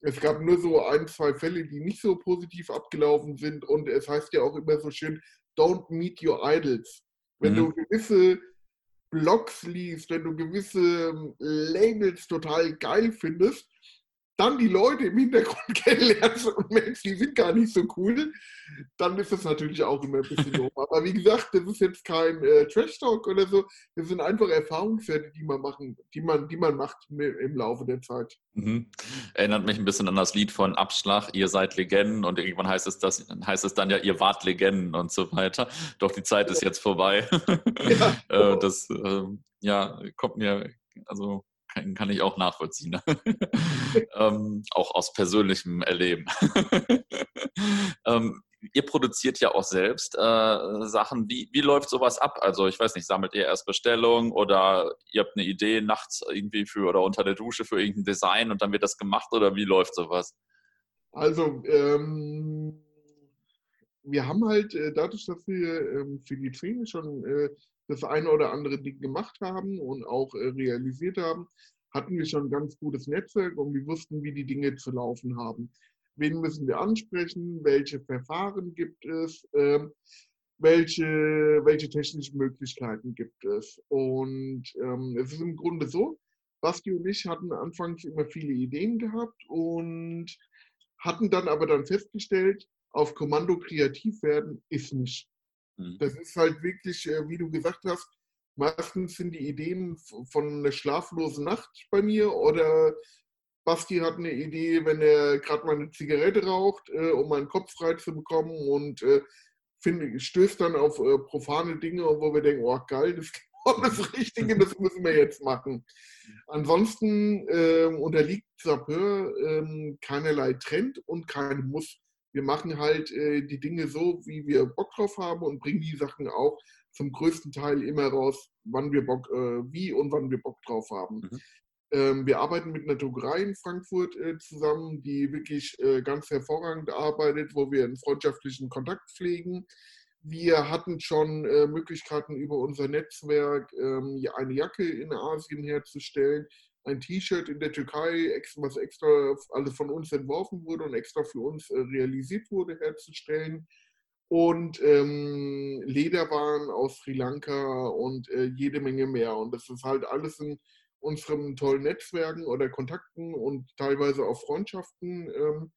Es gab nur so ein, zwei Fälle, die nicht so positiv abgelaufen sind. Und es heißt ja auch immer so schön, don't meet your idols. Wenn mhm. du gewisse Blogs liest, wenn du gewisse ähm, Labels total geil findest, dann die Leute im Hintergrund kennenlernst und merkst, die sind gar nicht so cool, dann ist das natürlich auch immer ein bisschen doof. Aber wie gesagt, das ist jetzt kein äh, Trash-Talk oder so. Das sind einfach Erfahrungswerte, die man machen, die man, die man macht im Laufe der Zeit. Mhm. Erinnert mich ein bisschen an das Lied von Abschlag, ihr seid Legenden und irgendwann heißt es, das, heißt es dann ja, ihr wart Legenden und so weiter. Doch die Zeit ist jetzt vorbei. Ja. Äh, das äh, ja, kommt mir, also kann, kann ich auch nachvollziehen. ähm, auch aus persönlichem Erleben. ähm, ihr produziert ja auch selbst äh, Sachen. Wie, wie läuft sowas ab? Also ich weiß nicht, sammelt ihr erst Bestellungen oder ihr habt eine Idee nachts irgendwie für oder unter der Dusche für irgendein Design und dann wird das gemacht oder wie läuft sowas? Also ähm, wir haben halt äh, dadurch, dass wir ähm, für die Trainer schon äh, das eine oder andere Ding gemacht haben und auch äh, realisiert haben, hatten wir schon ein ganz gutes Netzwerk und wir wussten, wie die Dinge zu laufen haben. Wen müssen wir ansprechen? Welche Verfahren gibt es? Ähm, welche, welche technischen Möglichkeiten gibt es. Und ähm, es ist im Grunde so, Basti und ich hatten anfangs immer viele Ideen gehabt und hatten dann aber dann festgestellt, auf Kommando kreativ werden ist nicht. Mhm. Das ist halt wirklich, äh, wie du gesagt hast, meistens sind die Ideen von einer schlaflosen Nacht bei mir oder Basti hat eine Idee, wenn er gerade mal eine Zigarette raucht, äh, um meinen Kopf frei zu bekommen und äh, stößt dann auf profane Dinge, wo wir denken, oh geil, das ist genau das Richtige, das müssen wir jetzt machen. Ansonsten ähm, unterliegt Sapeur ähm, keinerlei Trend und kein Muss. Wir machen halt äh, die Dinge so, wie wir Bock drauf haben und bringen die Sachen auch zum größten Teil immer raus, wann wir Bock, äh, wie und wann wir Bock drauf haben. Mhm. Ähm, wir arbeiten mit einer Druckerei in Frankfurt äh, zusammen, die wirklich äh, ganz hervorragend arbeitet, wo wir einen freundschaftlichen Kontakt pflegen. Wir hatten schon äh, Möglichkeiten über unser Netzwerk ähm, eine Jacke in Asien herzustellen, ein T-Shirt in der Türkei, was extra also von uns entworfen wurde und extra für uns äh, realisiert wurde, herzustellen. Und ähm, Lederwaren aus Sri Lanka und äh, jede Menge mehr. Und das ist halt alles in unseren tollen Netzwerken oder Kontakten und teilweise auch Freundschaften, ähm,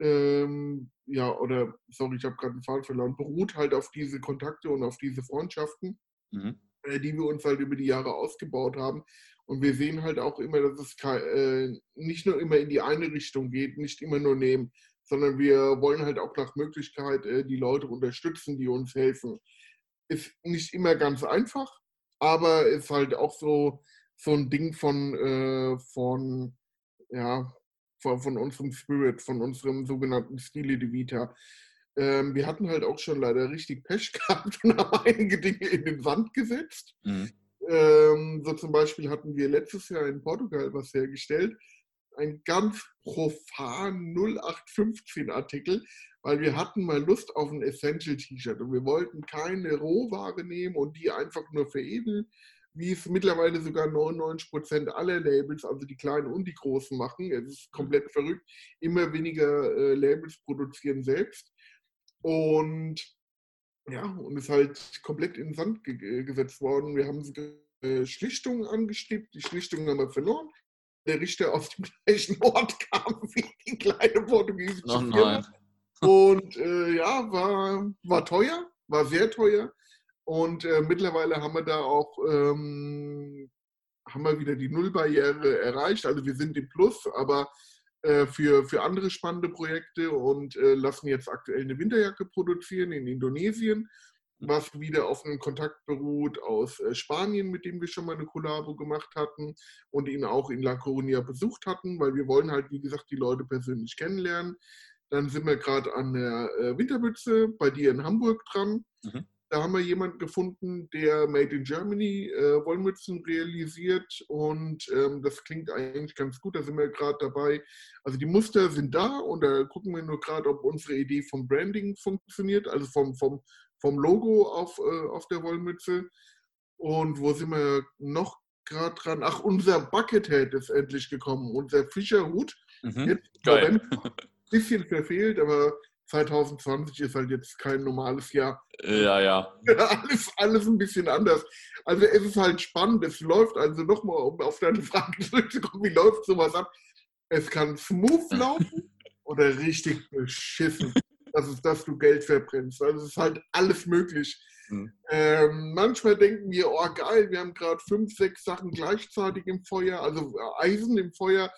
ähm, ja, oder, sorry, ich habe gerade einen Faden verloren, beruht halt auf diese Kontakte und auf diese Freundschaften, mhm. äh, die wir uns halt über die Jahre ausgebaut haben. Und wir sehen halt auch immer, dass es äh, nicht nur immer in die eine Richtung geht, nicht immer nur nehmen, sondern wir wollen halt auch nach Möglichkeit äh, die Leute unterstützen, die uns helfen. Ist nicht immer ganz einfach, aber ist halt auch so, so ein Ding von, äh, von, ja, von, von, unserem Spirit, von unserem sogenannten Stile de Vita. Ähm, wir hatten halt auch schon leider richtig Pech gehabt und haben einige Dinge in den Sand gesetzt. Mhm. Ähm, so zum Beispiel hatten wir letztes Jahr in Portugal was hergestellt, ein ganz profan 0815 Artikel, weil wir hatten mal Lust auf ein Essential T-Shirt und wir wollten keine Rohware nehmen und die einfach nur veredeln, wie es mittlerweile sogar 99 Prozent aller Labels, also die kleinen und die großen, machen. Es ist komplett verrückt. Immer weniger äh, Labels produzieren selbst. Und ja, und ist halt komplett in den Sand ge gesetzt worden. Wir haben äh, Schlichtungen angestrebt, die Schlichtungen haben wir verloren. Der Richter aus dem gleichen Ort kam wie die kleine portugiesische oh Firma. Und äh, ja, war, war teuer, war sehr teuer. Und äh, mittlerweile haben wir da auch ähm, haben wir wieder die Nullbarriere erreicht. Also wir sind im Plus, aber für, für andere spannende Projekte und äh, lassen jetzt aktuell eine Winterjacke produzieren in Indonesien, was wieder auf einem Kontakt beruht aus äh, Spanien, mit dem wir schon mal eine Kollabo gemacht hatten und ihn auch in La Coruña besucht hatten, weil wir wollen halt, wie gesagt, die Leute persönlich kennenlernen. Dann sind wir gerade an der äh, Winterbüchse bei dir in Hamburg dran. Mhm. Da haben wir jemanden gefunden, der Made in Germany äh, Wollmützen realisiert und ähm, das klingt eigentlich ganz gut. Da sind wir gerade dabei. Also die Muster sind da und da gucken wir nur gerade, ob unsere Idee vom Branding funktioniert, also vom, vom, vom Logo auf, äh, auf der Wollmütze. Und wo sind wir noch gerade dran? Ach, unser Buckethead ist endlich gekommen, unser Fischerhut. Mhm, Jetzt geil. Ein bisschen verfehlt, aber 2020 ist halt jetzt kein normales Jahr. Ja, ja. alles, alles ein bisschen anders. Also es ist halt spannend. Es läuft also nochmal, um auf deine Frage zurückzukommen, wie läuft sowas ab? Es kann smooth laufen oder richtig beschissen. Das ist, dass du Geld verbrennst. Also es ist halt alles möglich. Mhm. Ähm, manchmal denken wir, oh geil, wir haben gerade fünf, sechs Sachen gleichzeitig im Feuer, also Eisen im Feuer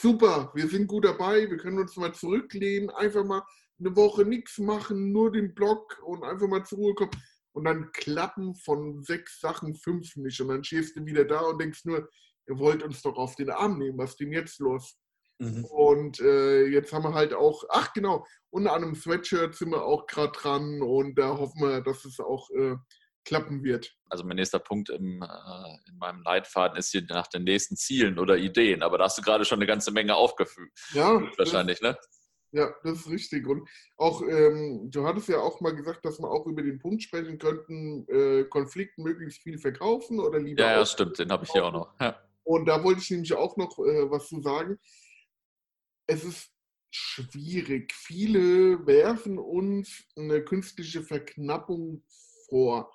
super, wir sind gut dabei, wir können uns mal zurücklehnen, einfach mal eine Woche nichts machen, nur den Blog und einfach mal zur Ruhe kommen. Und dann klappen von sechs Sachen fünf nicht. Und dann stehst du wieder da und denkst nur, ihr wollt uns doch auf den Arm nehmen, was ist denn jetzt los? Mhm. Und äh, jetzt haben wir halt auch, ach genau, unter einem Sweatshirt sind wir auch gerade dran und da hoffen wir, dass es auch äh, klappen wird. Also mein nächster Punkt im, äh, in meinem Leitfaden ist hier nach den nächsten Zielen oder Ideen. Aber da hast du gerade schon eine ganze Menge aufgefügt. Ja. Wahrscheinlich, das, ne? Ja, das ist richtig. Und auch, ähm, du hattest ja auch mal gesagt, dass wir auch über den Punkt sprechen könnten, äh, Konflikten möglichst viel verkaufen oder lieber. Ja, ja stimmt, den habe ich hier auch noch. Ja. Und da wollte ich nämlich auch noch äh, was zu sagen. Es ist schwierig. Viele werfen uns eine künstliche Verknappung vor.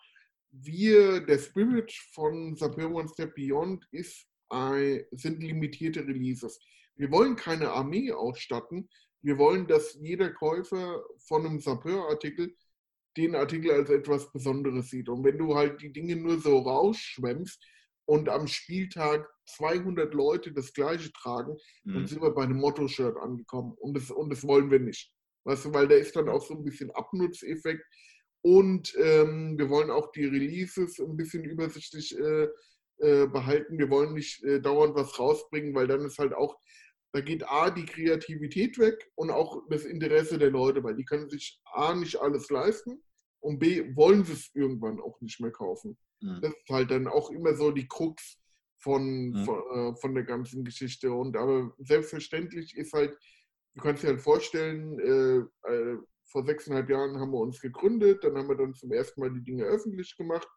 Wir, der Spirit von Sapir One Step Beyond ist ein, sind limitierte Releases. Wir wollen keine Armee ausstatten. Wir wollen, dass jeder Käufer von einem Sapeur-Artikel den Artikel als etwas Besonderes sieht. Und wenn du halt die Dinge nur so rausschwemmst und am Spieltag 200 Leute das Gleiche tragen, mhm. dann sind wir bei einem Motto-Shirt angekommen. Und das, und das wollen wir nicht. Weißt du, weil da ist dann auch so ein bisschen Abnutzeffekt. Und ähm, wir wollen auch die Releases ein bisschen übersichtlich äh, äh, behalten. Wir wollen nicht äh, dauernd was rausbringen, weil dann ist halt auch, da geht A, die Kreativität weg und auch das Interesse der Leute, weil die können sich A, nicht alles leisten und B, wollen sie es irgendwann auch nicht mehr kaufen. Mhm. Das ist halt dann auch immer so die Krux von, mhm. von, äh, von, der ganzen Geschichte. Und aber selbstverständlich ist halt, du kannst dir halt vorstellen, äh, äh, vor sechseinhalb Jahren haben wir uns gegründet, dann haben wir dann zum ersten Mal die Dinge öffentlich gemacht.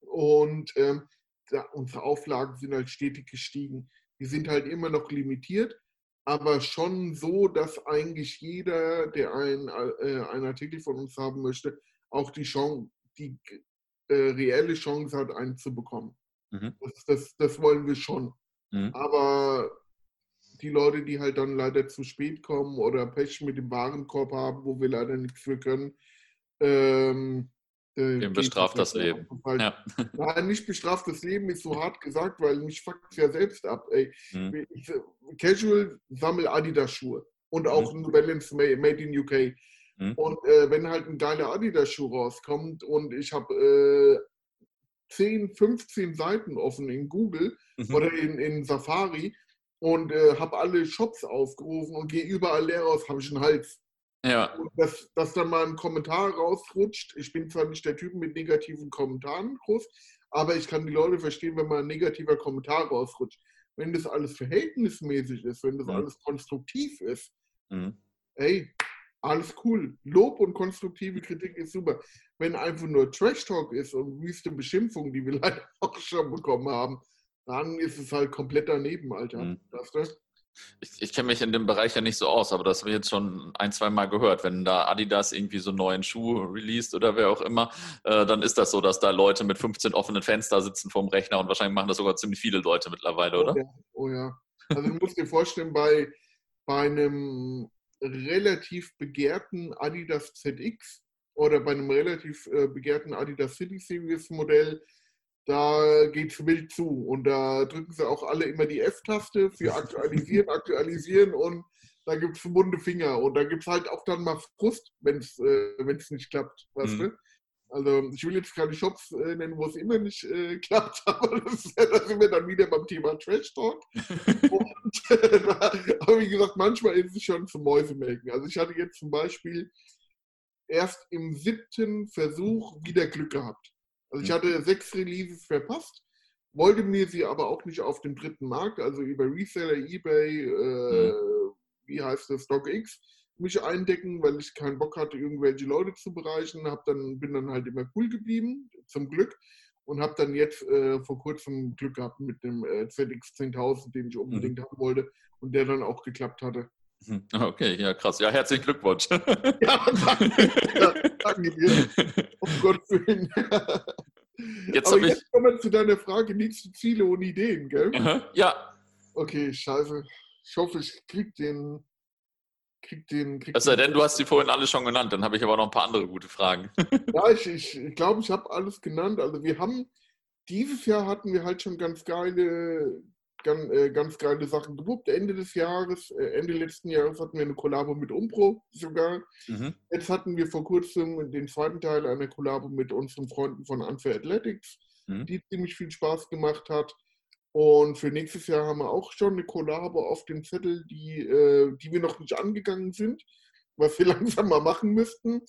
Und ähm, ja, unsere Auflagen sind halt stetig gestiegen. Die sind halt immer noch limitiert, aber schon so, dass eigentlich jeder, der ein, äh, einen Artikel von uns haben möchte, auch die Chance, die äh, reelle Chance hat, einen zu bekommen. Mhm. Das, das, das, wollen wir schon. Mhm. Aber die Leute, die halt dann leider zu spät kommen oder Pech mit dem Warenkorb haben, wo wir leider nichts für können, ähm, äh, Dem bestraft das Leben. Ja. Nein, nicht bestraft das Leben ist so hart gesagt, weil mich fuckt es ja selbst ab. Mhm. Ich, Casual sammel Adidas-Schuhe und auch mhm. Balance Made in UK. Mhm. Und äh, wenn halt ein geiler Adidas-Schuh rauskommt und ich habe äh, 10, 15 Seiten offen in Google mhm. oder in, in Safari und äh, habe alle Shops aufgerufen und gehe überall leer raus, habe ich einen Hals. Ja. Und dass, dass dann mal ein Kommentar rausrutscht. Ich bin zwar nicht der Typ mit negativen Kommentaren groß, aber ich kann die Leute verstehen, wenn mal ein negativer Kommentar rausrutscht. Wenn das alles verhältnismäßig ist, wenn das mhm. alles konstruktiv ist, mhm. ey, alles cool. Lob und konstruktive Kritik ist super. Wenn einfach nur Trash Talk ist und wüste Beschimpfung, die wir leider auch schon bekommen haben, dann ist es halt komplett daneben, Alter. Mhm. Ich, ich kenne mich in dem Bereich ja nicht so aus, aber das habe ich jetzt schon ein, zwei Mal gehört. Wenn da Adidas irgendwie so einen neuen Schuh released oder wer auch immer, äh, dann ist das so, dass da Leute mit 15 offenen Fenster sitzen vorm Rechner und wahrscheinlich machen das sogar ziemlich viele Leute mittlerweile, oder? Oh ja, oh ja. Also du musst dir vorstellen, bei, bei einem relativ begehrten Adidas ZX oder bei einem relativ äh, begehrten Adidas City Series Modell da geht es wild zu. Und da drücken sie auch alle immer die F-Taste für aktualisieren, aktualisieren und da gibt es bunte Finger. Und da gibt es halt auch dann mal Frust, wenn es äh, nicht klappt. Weißt mhm. du? Also ich will jetzt keine Shops äh, nennen, wo es immer nicht äh, klappt, aber das, da sind wir dann wieder beim Thema Trash Talk. und, äh, aber wie gesagt, manchmal ist es schon zum Mäusemelken. Also ich hatte jetzt zum Beispiel erst im siebten Versuch wieder Glück gehabt. Also ich mhm. hatte sechs Releases verpasst, wollte mir sie aber auch nicht auf dem dritten Markt, also über Reseller, Ebay, äh, mhm. wie heißt das, StockX, mich eindecken, weil ich keinen Bock hatte, irgendwelche Leute zu bereichen. Hab dann, bin dann halt immer cool geblieben, zum Glück. Und habe dann jetzt äh, vor kurzem Glück gehabt mit dem äh, ZX 10.000, den ich unbedingt mhm. haben wollte und der dann auch geklappt hatte. Mhm. Okay, ja, krass. Ja, herzlichen Glückwunsch. ja, danke. Ja, danke dir. Um Gottes Willen. Jetzt Aber jetzt ich... kommen wir zu deiner Frage, nächste Ziele und Ideen, gell? Aha, ja. Okay, scheiße. Ich hoffe, ich krieg den. Krieg den krieg es sei denn, du hast sie vorhin alle schon genannt, dann habe ich aber noch ein paar andere gute Fragen. ja, ich glaube, ich, ich, glaub, ich habe alles genannt. Also wir haben, dieses Jahr hatten wir halt schon ganz geile, ganz, äh, ganz geile Sachen gewuppt. Ende des Jahres, äh, Ende letzten Jahres hatten wir eine Kollabo mit Umpro sogar. Mhm. Jetzt hatten wir vor kurzem den zweiten Teil einer Kollabo mit unseren Freunden von Unfair Athletics, mhm. die ziemlich viel Spaß gemacht hat. Und für nächstes Jahr haben wir auch schon eine Kollabo auf dem Zettel, die, äh, die wir noch nicht angegangen sind, was wir langsam mal machen müssten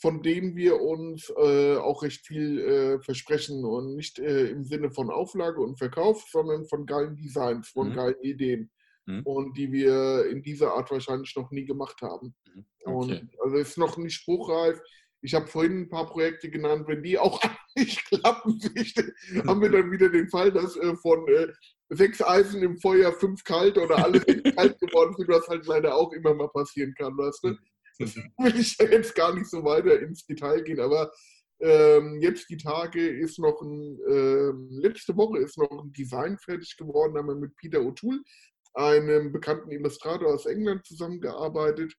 von denen wir uns äh, auch recht viel äh, versprechen und nicht äh, im Sinne von Auflage und Verkauf, sondern von geilen Designs, von mhm. geilen Ideen mhm. und die wir in dieser Art wahrscheinlich noch nie gemacht haben. Mhm. Okay. Und also ist noch nicht spruchreif. ich habe vorhin ein paar Projekte genannt, wenn die auch nicht klappen, haben wir dann wieder den Fall, dass äh, von äh, sechs Eisen im Feuer fünf kalt oder alle kalt geworden sind, was halt leider auch immer mal passieren kann, weißt du? Das will ich jetzt gar nicht so weiter ins Detail gehen, aber ähm, jetzt die Tage ist noch ein, äh, letzte Woche ist noch ein Design fertig geworden, da haben wir mit Peter O'Toole, einem bekannten Illustrator aus England, zusammengearbeitet,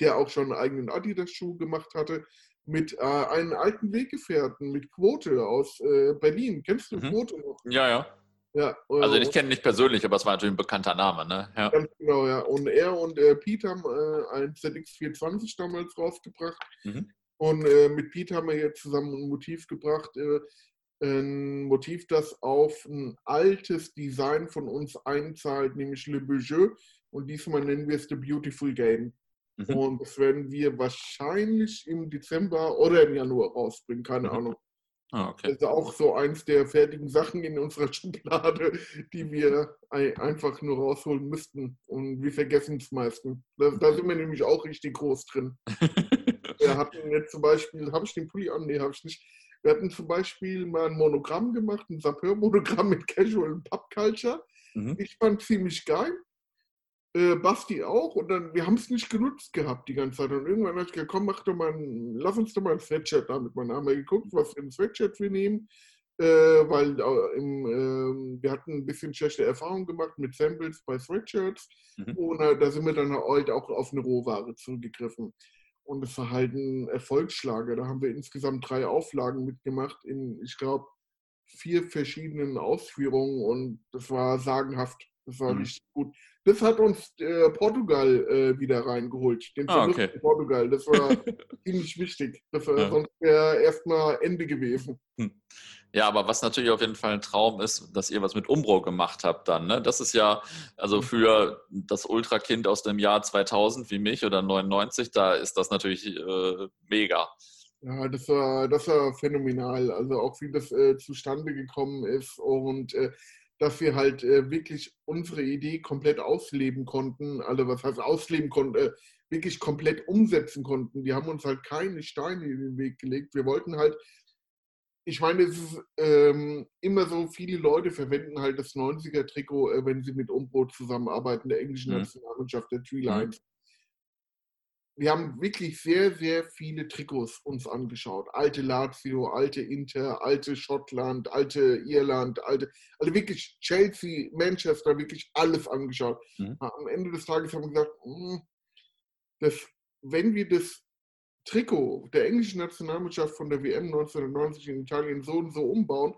der auch schon einen eigenen Adidas-Schuh gemacht hatte, mit äh, einem alten Weggefährten, mit Quote aus äh, Berlin. Kennst du mhm. Quote noch? Ja, ja. Ja, äh, also ich kenne ihn nicht persönlich, aber es war natürlich ein bekannter Name, ne? Ja. Ganz genau, ja. Und er und äh, Pete haben äh, ein ZX420 damals rausgebracht. Mhm. Und äh, mit Pete haben wir jetzt zusammen ein Motiv gebracht, äh, ein Motiv, das auf ein altes Design von uns einzahlt, nämlich Le Beaujeu. Und diesmal nennen wir es The Beautiful Game. Mhm. Und das werden wir wahrscheinlich im Dezember oder im Januar rausbringen, keine mhm. Ahnung. Ah, okay. Das ist auch so eins der fertigen Sachen in unserer Schublade, die wir einfach nur rausholen müssten. Und wir vergessen es meistens. Da, da, sind wir nämlich auch richtig groß drin. wir hatten jetzt zum Beispiel, habe ich den Pulli an? Nee, habe ich nicht. Wir hatten zum Beispiel mal ein Monogramm gemacht, ein Sapeur-Monogramm mit Casual und Pub Culture. Mhm. Ich fand ziemlich geil. Äh, Basti auch. Und dann, wir haben es nicht genutzt gehabt die ganze Zeit. Und irgendwann habe ich gesagt, komm, mach doch mal ein, lass uns doch mal ein Sweatshirt damit. Man haben wir geguckt, was für ein Sweatshirt wir nehmen. Äh, weil äh, im, äh, wir hatten ein bisschen schlechte Erfahrungen gemacht mit Samples bei Sweatshirts. Mhm. Und äh, da sind wir dann halt auch auf eine Rohware zurückgegriffen. Und es war halt ein Erfolgsschlager. Da haben wir insgesamt drei Auflagen mitgemacht in, ich glaube, vier verschiedenen Ausführungen. Und das war sagenhaft. Das war mhm. richtig gut. Das hat uns äh, Portugal äh, wieder reingeholt. Den ah, okay. Portugal. Das war ziemlich wichtig. Das war ja. sonst wäre erstmal Ende gewesen. Hm. Ja, aber was natürlich auf jeden Fall ein Traum ist, dass ihr was mit Umbro gemacht habt dann. Ne? Das ist ja, also hm. für das Ultrakind aus dem Jahr 2000 wie mich oder 99, da ist das natürlich äh, mega. Ja, das war, das war phänomenal. Also auch wie das äh, zustande gekommen ist und äh, dass wir halt äh, wirklich unsere Idee komplett ausleben konnten. Also was heißt ausleben konnten, äh, wirklich komplett umsetzen konnten. Die haben uns halt keine Steine in den Weg gelegt. Wir wollten halt, ich meine, es ist ähm, immer so, viele Leute verwenden halt das 90er-Trikot, äh, wenn sie mit Umbro zusammenarbeiten, der englischen mhm. Nationalmannschaft, der Tree Lions. Mhm wir haben wirklich sehr, sehr viele Trikots uns angeschaut. Alte Lazio, alte Inter, alte Schottland, alte Irland, alte, also wirklich Chelsea, Manchester, wirklich alles angeschaut. Mhm. Am Ende des Tages haben wir gesagt, hm, dass, wenn wir das Trikot der englischen Nationalmannschaft von der WM 1990 in Italien so und so umbauen,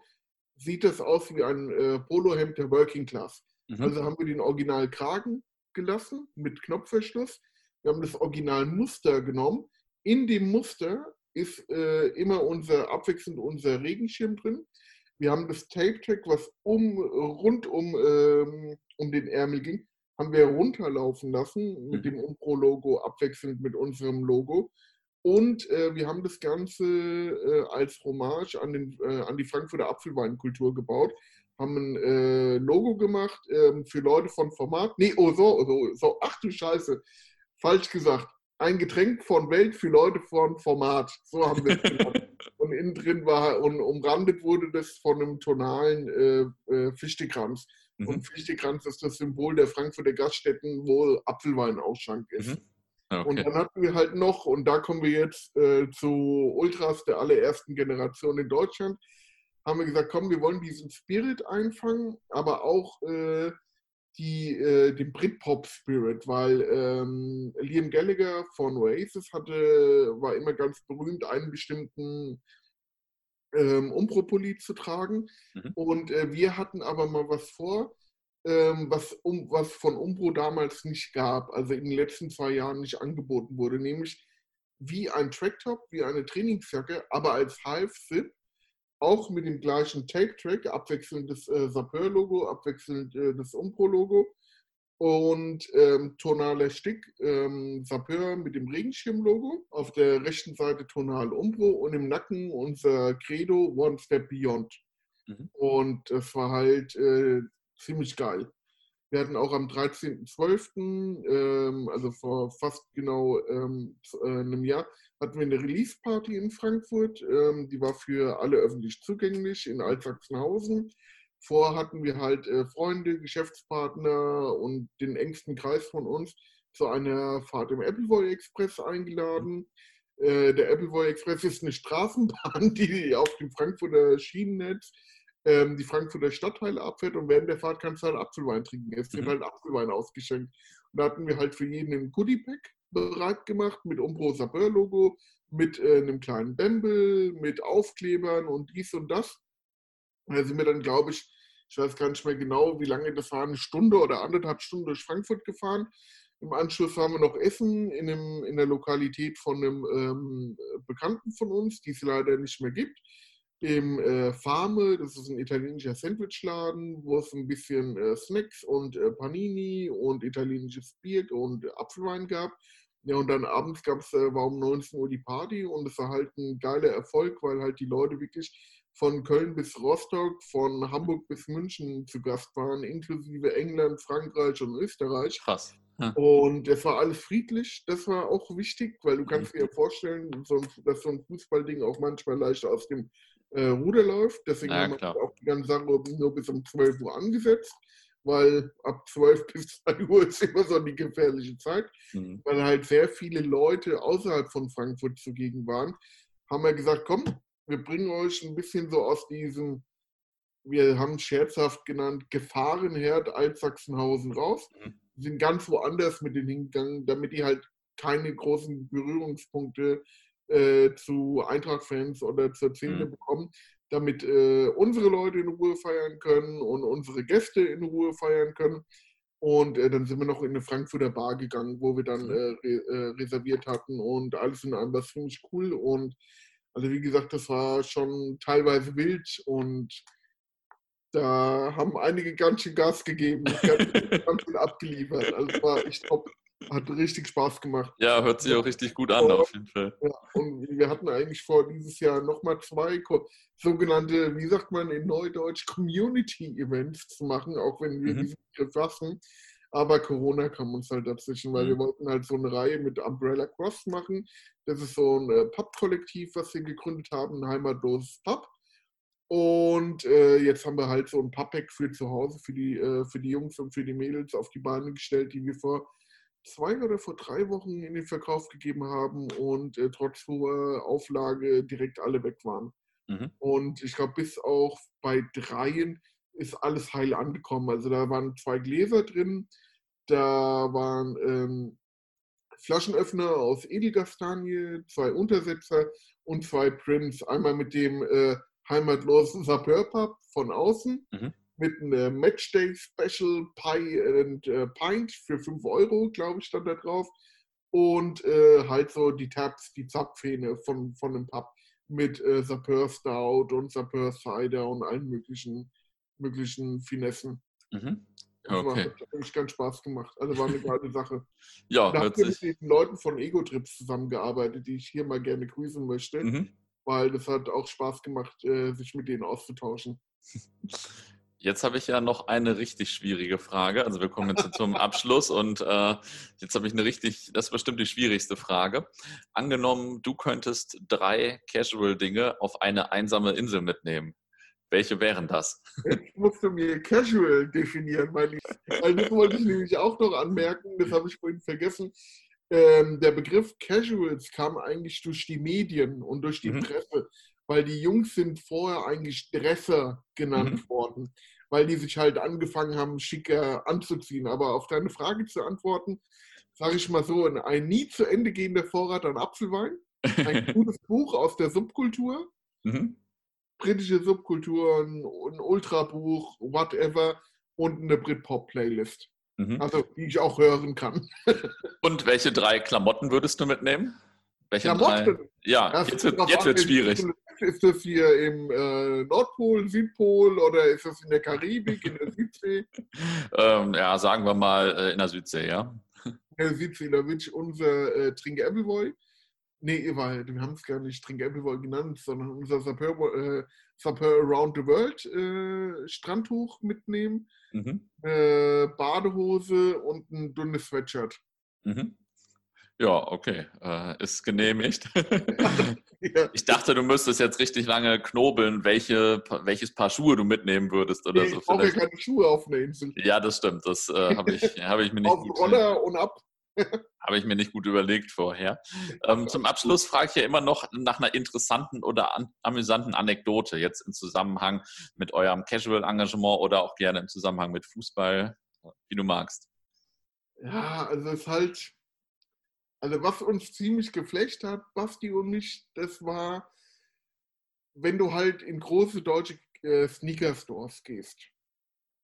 sieht das aus wie ein äh, Polohemd der Working Class. Mhm. Also haben wir den Original Kragen gelassen mit Knopfverschluss wir haben das Originalmuster genommen. In dem Muster ist äh, immer unser abwechselnd unser Regenschirm drin. Wir haben das Tape-Tag, was um, rund um, ähm, um den Ärmel ging, haben wir runterlaufen lassen mit dem Umpro-Logo abwechselnd mit unserem Logo. Und äh, wir haben das Ganze äh, als Hommage an, den, äh, an die Frankfurter Apfelweinkultur gebaut. Haben ein äh, Logo gemacht ähm, für Leute von Format. Nee, oh so, so, so, ach du Scheiße falsch gesagt, ein Getränk von Welt für Leute von Format. So haben wir es genannt. und innen drin war, und umrandet wurde das von einem tonalen äh, äh, Fichtekranz. Mhm. Und Fichtekranz ist das Symbol der Frankfurter Gaststätten, wo Apfelweinausschank ist. Mhm. Okay. Und dann hatten wir halt noch, und da kommen wir jetzt äh, zu Ultras der allerersten Generation in Deutschland, haben wir gesagt, komm, wir wollen diesen Spirit einfangen, aber auch äh, die, äh, den Britpop-Spirit, weil ähm, Liam Gallagher von Oasis hatte, war immer ganz berühmt, einen bestimmten ähm, Umbro-Pulli zu tragen. Mhm. Und äh, wir hatten aber mal was vor, ähm, was, um, was von Umbro damals nicht gab, also in den letzten zwei Jahren nicht angeboten wurde, nämlich wie ein Tracktop, wie eine Trainingsjacke, aber als Half-Zip auch mit dem gleichen Take-Track, abwechselnd das äh, Sapeur-Logo, abwechselnd äh, das Umpro-Logo und ähm, tonaler Stick ähm, Sapeur mit dem Regenschirm-Logo. Auf der rechten Seite tonal Umbro und im Nacken unser Credo One Step Beyond. Mhm. Und das war halt äh, ziemlich geil. Wir hatten auch am 13.12., ähm, also vor fast genau ähm, äh, einem Jahr, hatten wir eine Release-Party in Frankfurt. Ähm, die war für alle öffentlich zugänglich in Altsachsenhausen. Vor hatten wir halt äh, Freunde, Geschäftspartner und den engsten Kreis von uns zu einer Fahrt im Appleboy Express eingeladen. Äh, der Appleboy Express ist eine Straßenbahn, die auf dem Frankfurter Schienennetz ähm, die Frankfurter Stadtteile abfährt und während der Fahrt kannst du halt Apfelwein trinken. Es wird mhm. halt Apfelwein ausgeschenkt. Und da hatten wir halt für jeden ein Goodie-Pack bereit gemacht mit Umbro Sabeur-Logo, mit äh, einem kleinen Bämbel, mit Aufklebern und dies und das. Da sind wir dann, glaube ich, ich weiß gar nicht mehr genau, wie lange das war, eine Stunde oder anderthalb Stunden durch Frankfurt gefahren. Im Anschluss haben wir noch Essen in, einem, in der Lokalität von einem ähm, Bekannten von uns, die es leider nicht mehr gibt im äh, Fame, das ist ein italienischer Sandwichladen, wo es ein bisschen äh, Snacks und äh, Panini und italienisches Bier und Apfelwein gab. Ja, und dann abends gab es, äh, war um 19 Uhr die Party und es war halt ein geiler Erfolg, weil halt die Leute wirklich von Köln bis Rostock, von Hamburg bis München zu Gast waren, inklusive England, Frankreich und Österreich. Krass. Ja. Und es war alles friedlich, das war auch wichtig, weil du kannst dir ja vorstellen, dass so ein Fußballding auch manchmal leicht aus dem äh, Ruder läuft. Deswegen ja, haben wir auch die ganze Sache nur bis um 12 Uhr angesetzt, weil ab 12 bis 2 Uhr ist immer so die gefährliche Zeit, mhm. weil halt sehr viele Leute außerhalb von Frankfurt zugegen waren. Haben wir gesagt, komm, wir bringen euch ein bisschen so aus diesem, wir haben scherzhaft genannt, Gefahrenherd Altsachsenhausen raus. Mhm. Sind ganz woanders mit denen hingegangen, damit die halt keine großen Berührungspunkte äh, zu Eintracht-Fans oder zur Szene mhm. bekommen, damit äh, unsere Leute in Ruhe feiern können und unsere Gäste in Ruhe feiern können. Und äh, dann sind wir noch in eine Frankfurter Bar gegangen, wo wir dann mhm. äh, re äh, reserviert hatten und alles in allem, das finde ich cool. Und also wie gesagt, das war schon teilweise wild und da haben einige ganz schön Gas gegeben, ganz, ganz schön abgeliefert. Also war echt top. Hat richtig Spaß gemacht. Ja, hört sich auch richtig gut an, auf jeden Fall. Ja, und wir hatten eigentlich vor, dieses Jahr nochmal zwei sogenannte, wie sagt man in Neudeutsch, Community-Events zu machen, auch wenn wir mhm. diesen Begriff lassen. Aber Corona kam uns halt dazwischen, weil mhm. wir wollten halt so eine Reihe mit Umbrella Cross machen. Das ist so ein äh, Pub-Kollektiv, was wir gegründet haben, ein heimatloses Pub. Und äh, jetzt haben wir halt so ein Pub-Pack für zu Hause, für die, äh, für die Jungs und für die Mädels auf die Beine gestellt, die wir vor zwei oder vor drei Wochen in den Verkauf gegeben haben und äh, trotz hoher Auflage direkt alle weg waren. Mhm. Und ich glaube, bis auch bei dreien ist alles heil angekommen. Also da waren zwei Gläser drin, da waren ähm, Flaschenöffner aus Edelgastanie, zwei Untersetzer und zwei Prints. Einmal mit dem äh, heimatlosen Sapeur-Pub von außen mhm mit einem Matchday Special Pie and äh, Pint für 5 Euro, glaube ich, stand da drauf. Und äh, halt so die Tabs, die Zapfhähne von, von dem Pub mit äh, Sapeur Stout und Sapeur Cider und allen möglichen, möglichen Finessen. Mhm. Okay. Das hat eigentlich ganz Spaß gemacht. Also war eine geile Sache. ja, da habe ich mit den Leuten von Ego Trips zusammengearbeitet, die ich hier mal gerne grüßen möchte, mhm. weil das hat auch Spaß gemacht, äh, sich mit denen auszutauschen. Jetzt habe ich ja noch eine richtig schwierige Frage. Also wir kommen jetzt zum Abschluss und äh, jetzt habe ich eine richtig, das ist bestimmt die schwierigste Frage. Angenommen, du könntest drei Casual-Dinge auf eine einsame Insel mitnehmen. Welche wären das? Jetzt musst du mir Casual definieren, mein Lieber. Weil das wollte ich nämlich auch noch anmerken, das habe ich vorhin vergessen. Ähm, der Begriff Casuals kam eigentlich durch die Medien und durch die mhm. Presse weil die Jungs sind vorher eigentlich Dresser genannt mhm. worden, weil die sich halt angefangen haben, schicker anzuziehen. Aber auf deine Frage zu antworten, sage ich mal so, ein nie zu Ende gehender Vorrat an Apfelwein, ein gutes Buch aus der Subkultur, mhm. britische Subkultur, ein Ultrabuch, whatever und eine Britpop-Playlist. Mhm. Also, die ich auch hören kann. und welche drei Klamotten würdest du mitnehmen? Welche? Drei? Ja, jetzt wird es schwierig ist das hier im äh, Nordpol, Südpol oder ist das in der Karibik, in der Südsee? ähm, ja, sagen wir mal äh, in der Südsee, ja. In der Südsee, da ich unser äh, Trink Appleboy. Nee, weil wir haben es gar nicht Trink Appleboy genannt, sondern unser Sapeur, äh, Sapeur Around the World äh, Strandtuch mitnehmen, mhm. äh, Badehose und ein dünnes Sweatshirt. Mhm. Ja, okay, äh, ist genehmigt. Ich dachte, du müsstest jetzt richtig lange knobeln, welche, welches Paar Schuhe du mitnehmen würdest oder nee, so. Ich brauche ja keine Schuhe auf einer Insel. Ja, das stimmt. Das äh, habe ich, hab ich mir nicht auf gut Roller und ab. Habe ich mir nicht gut überlegt vorher. Ähm, zum Abschluss frage ich ja immer noch nach einer interessanten oder an, amüsanten Anekdote, jetzt im Zusammenhang mit eurem Casual-Engagement oder auch gerne im Zusammenhang mit Fußball, wie du magst. Ja, also es ist halt, also was uns ziemlich geflecht hat, Basti und mich, das war, wenn du halt in große deutsche äh, Sneaker-Stores gehst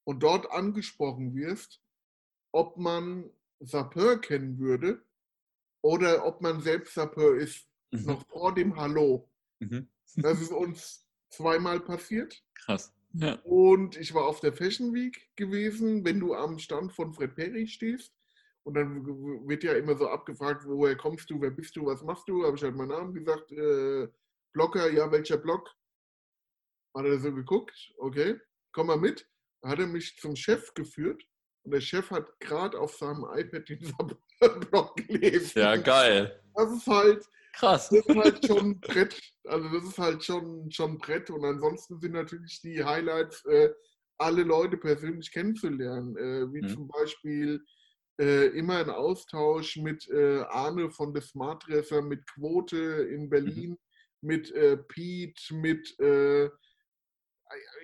und dort angesprochen wirst, ob man Sapeur kennen würde oder ob man selbst Sapeur ist, mhm. noch vor dem Hallo. Mhm. Das ist uns zweimal passiert. Krass. Ja. Und ich war auf der Fashion Week gewesen, wenn du am Stand von Fred Perry stehst. Und dann wird ja immer so abgefragt, woher kommst du, wer bist du, was machst du? Habe ich halt meinen Namen gesagt, äh, Blocker, ja, welcher Block? Hat er so geguckt, okay, komm mal mit. Da hat er mich zum Chef geführt und der Chef hat gerade auf seinem iPad den Blog gelesen. Ja, geil. Das ist halt, Krass. Das ist halt schon ein Brett. Also das ist halt schon, schon ein Brett. Und ansonsten sind natürlich die Highlights, äh, alle Leute persönlich kennenzulernen. Äh, wie mhm. zum Beispiel äh, immer ein Austausch mit äh, Arne von der Smartdresser, mit Quote in mhm. Berlin, mhm. mit äh, Pete, mit äh,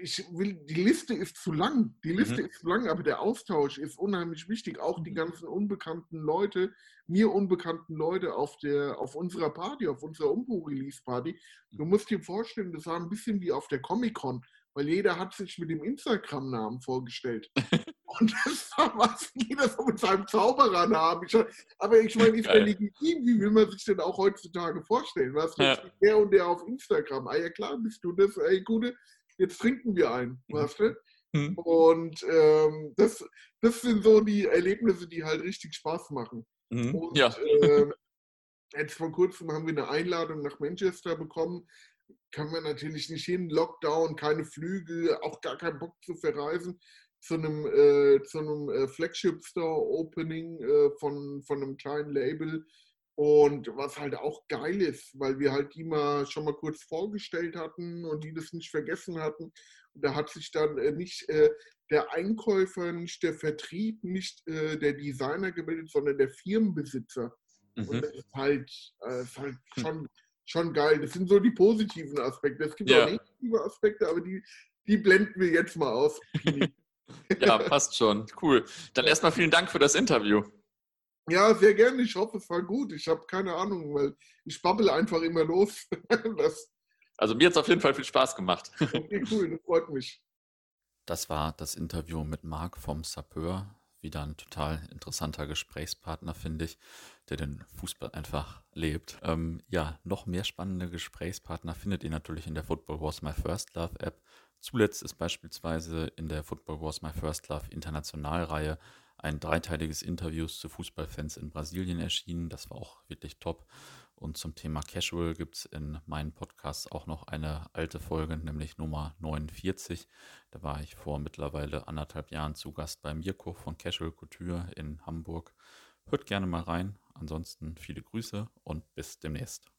ich will, die Liste ist zu lang. Die Liste mhm. ist zu lang, aber der Austausch ist unheimlich wichtig. Auch die mhm. ganzen unbekannten Leute, mir unbekannten Leute auf, der, auf unserer Party, auf unserer Umbuch-Release-Party. Du musst dir vorstellen, das war ein bisschen wie auf der Comic-Con, weil jeder hat sich mit dem Instagram-Namen vorgestellt. Und das war was, jeder so mit seinem Zauberernamen. Ich, aber ich meine, ist ja legitim, wie will man sich denn auch heutzutage vorstellen? Was ja. der und der auf Instagram? Ah ja klar, bist du das, ey, Gute jetzt trinken wir ein, mhm. weißt du? Mhm. Und ähm, das, das sind so die Erlebnisse, die halt richtig Spaß machen. Mhm. Und ja. äh, jetzt vor kurzem haben wir eine Einladung nach Manchester bekommen. Kann man natürlich nicht hin, Lockdown, keine Flüge, auch gar keinen Bock zu verreisen zu einem, äh, zu einem äh, Flagship Store Opening äh, von, von einem kleinen Label und was halt auch geil ist, weil wir halt die mal schon mal kurz vorgestellt hatten und die das nicht vergessen hatten. Und da hat sich dann äh, nicht äh, der Einkäufer, nicht der Vertrieb, nicht der Designer gemeldet, sondern der Firmenbesitzer. Mhm. Und das ist halt, äh, ist halt hm. schon, schon geil. Das sind so die positiven Aspekte. Es gibt ja. auch negative Aspekte, aber die, die blenden wir jetzt mal aus. ja, passt schon. Cool. Dann erstmal vielen Dank für das Interview. Ja, sehr gerne. Ich hoffe, es war gut. Ich habe keine Ahnung, weil ich babbel einfach immer los. das also mir hat es auf jeden Fall viel Spaß gemacht. Okay, cool, das freut mich. Das war das Interview mit Marc vom Sapeur. Wieder ein total interessanter Gesprächspartner, finde ich, der den Fußball einfach lebt. Ähm, ja, noch mehr spannende Gesprächspartner findet ihr natürlich in der Football Wars My First Love App. Zuletzt ist beispielsweise in der Football Wars My First Love Internationalreihe ein dreiteiliges Interview zu Fußballfans in Brasilien erschienen. Das war auch wirklich top. Und zum Thema Casual gibt es in meinen Podcasts auch noch eine alte Folge, nämlich Nummer 49. Da war ich vor mittlerweile anderthalb Jahren zu Gast bei Mirko von Casual Couture in Hamburg. Hört gerne mal rein. Ansonsten viele Grüße und bis demnächst.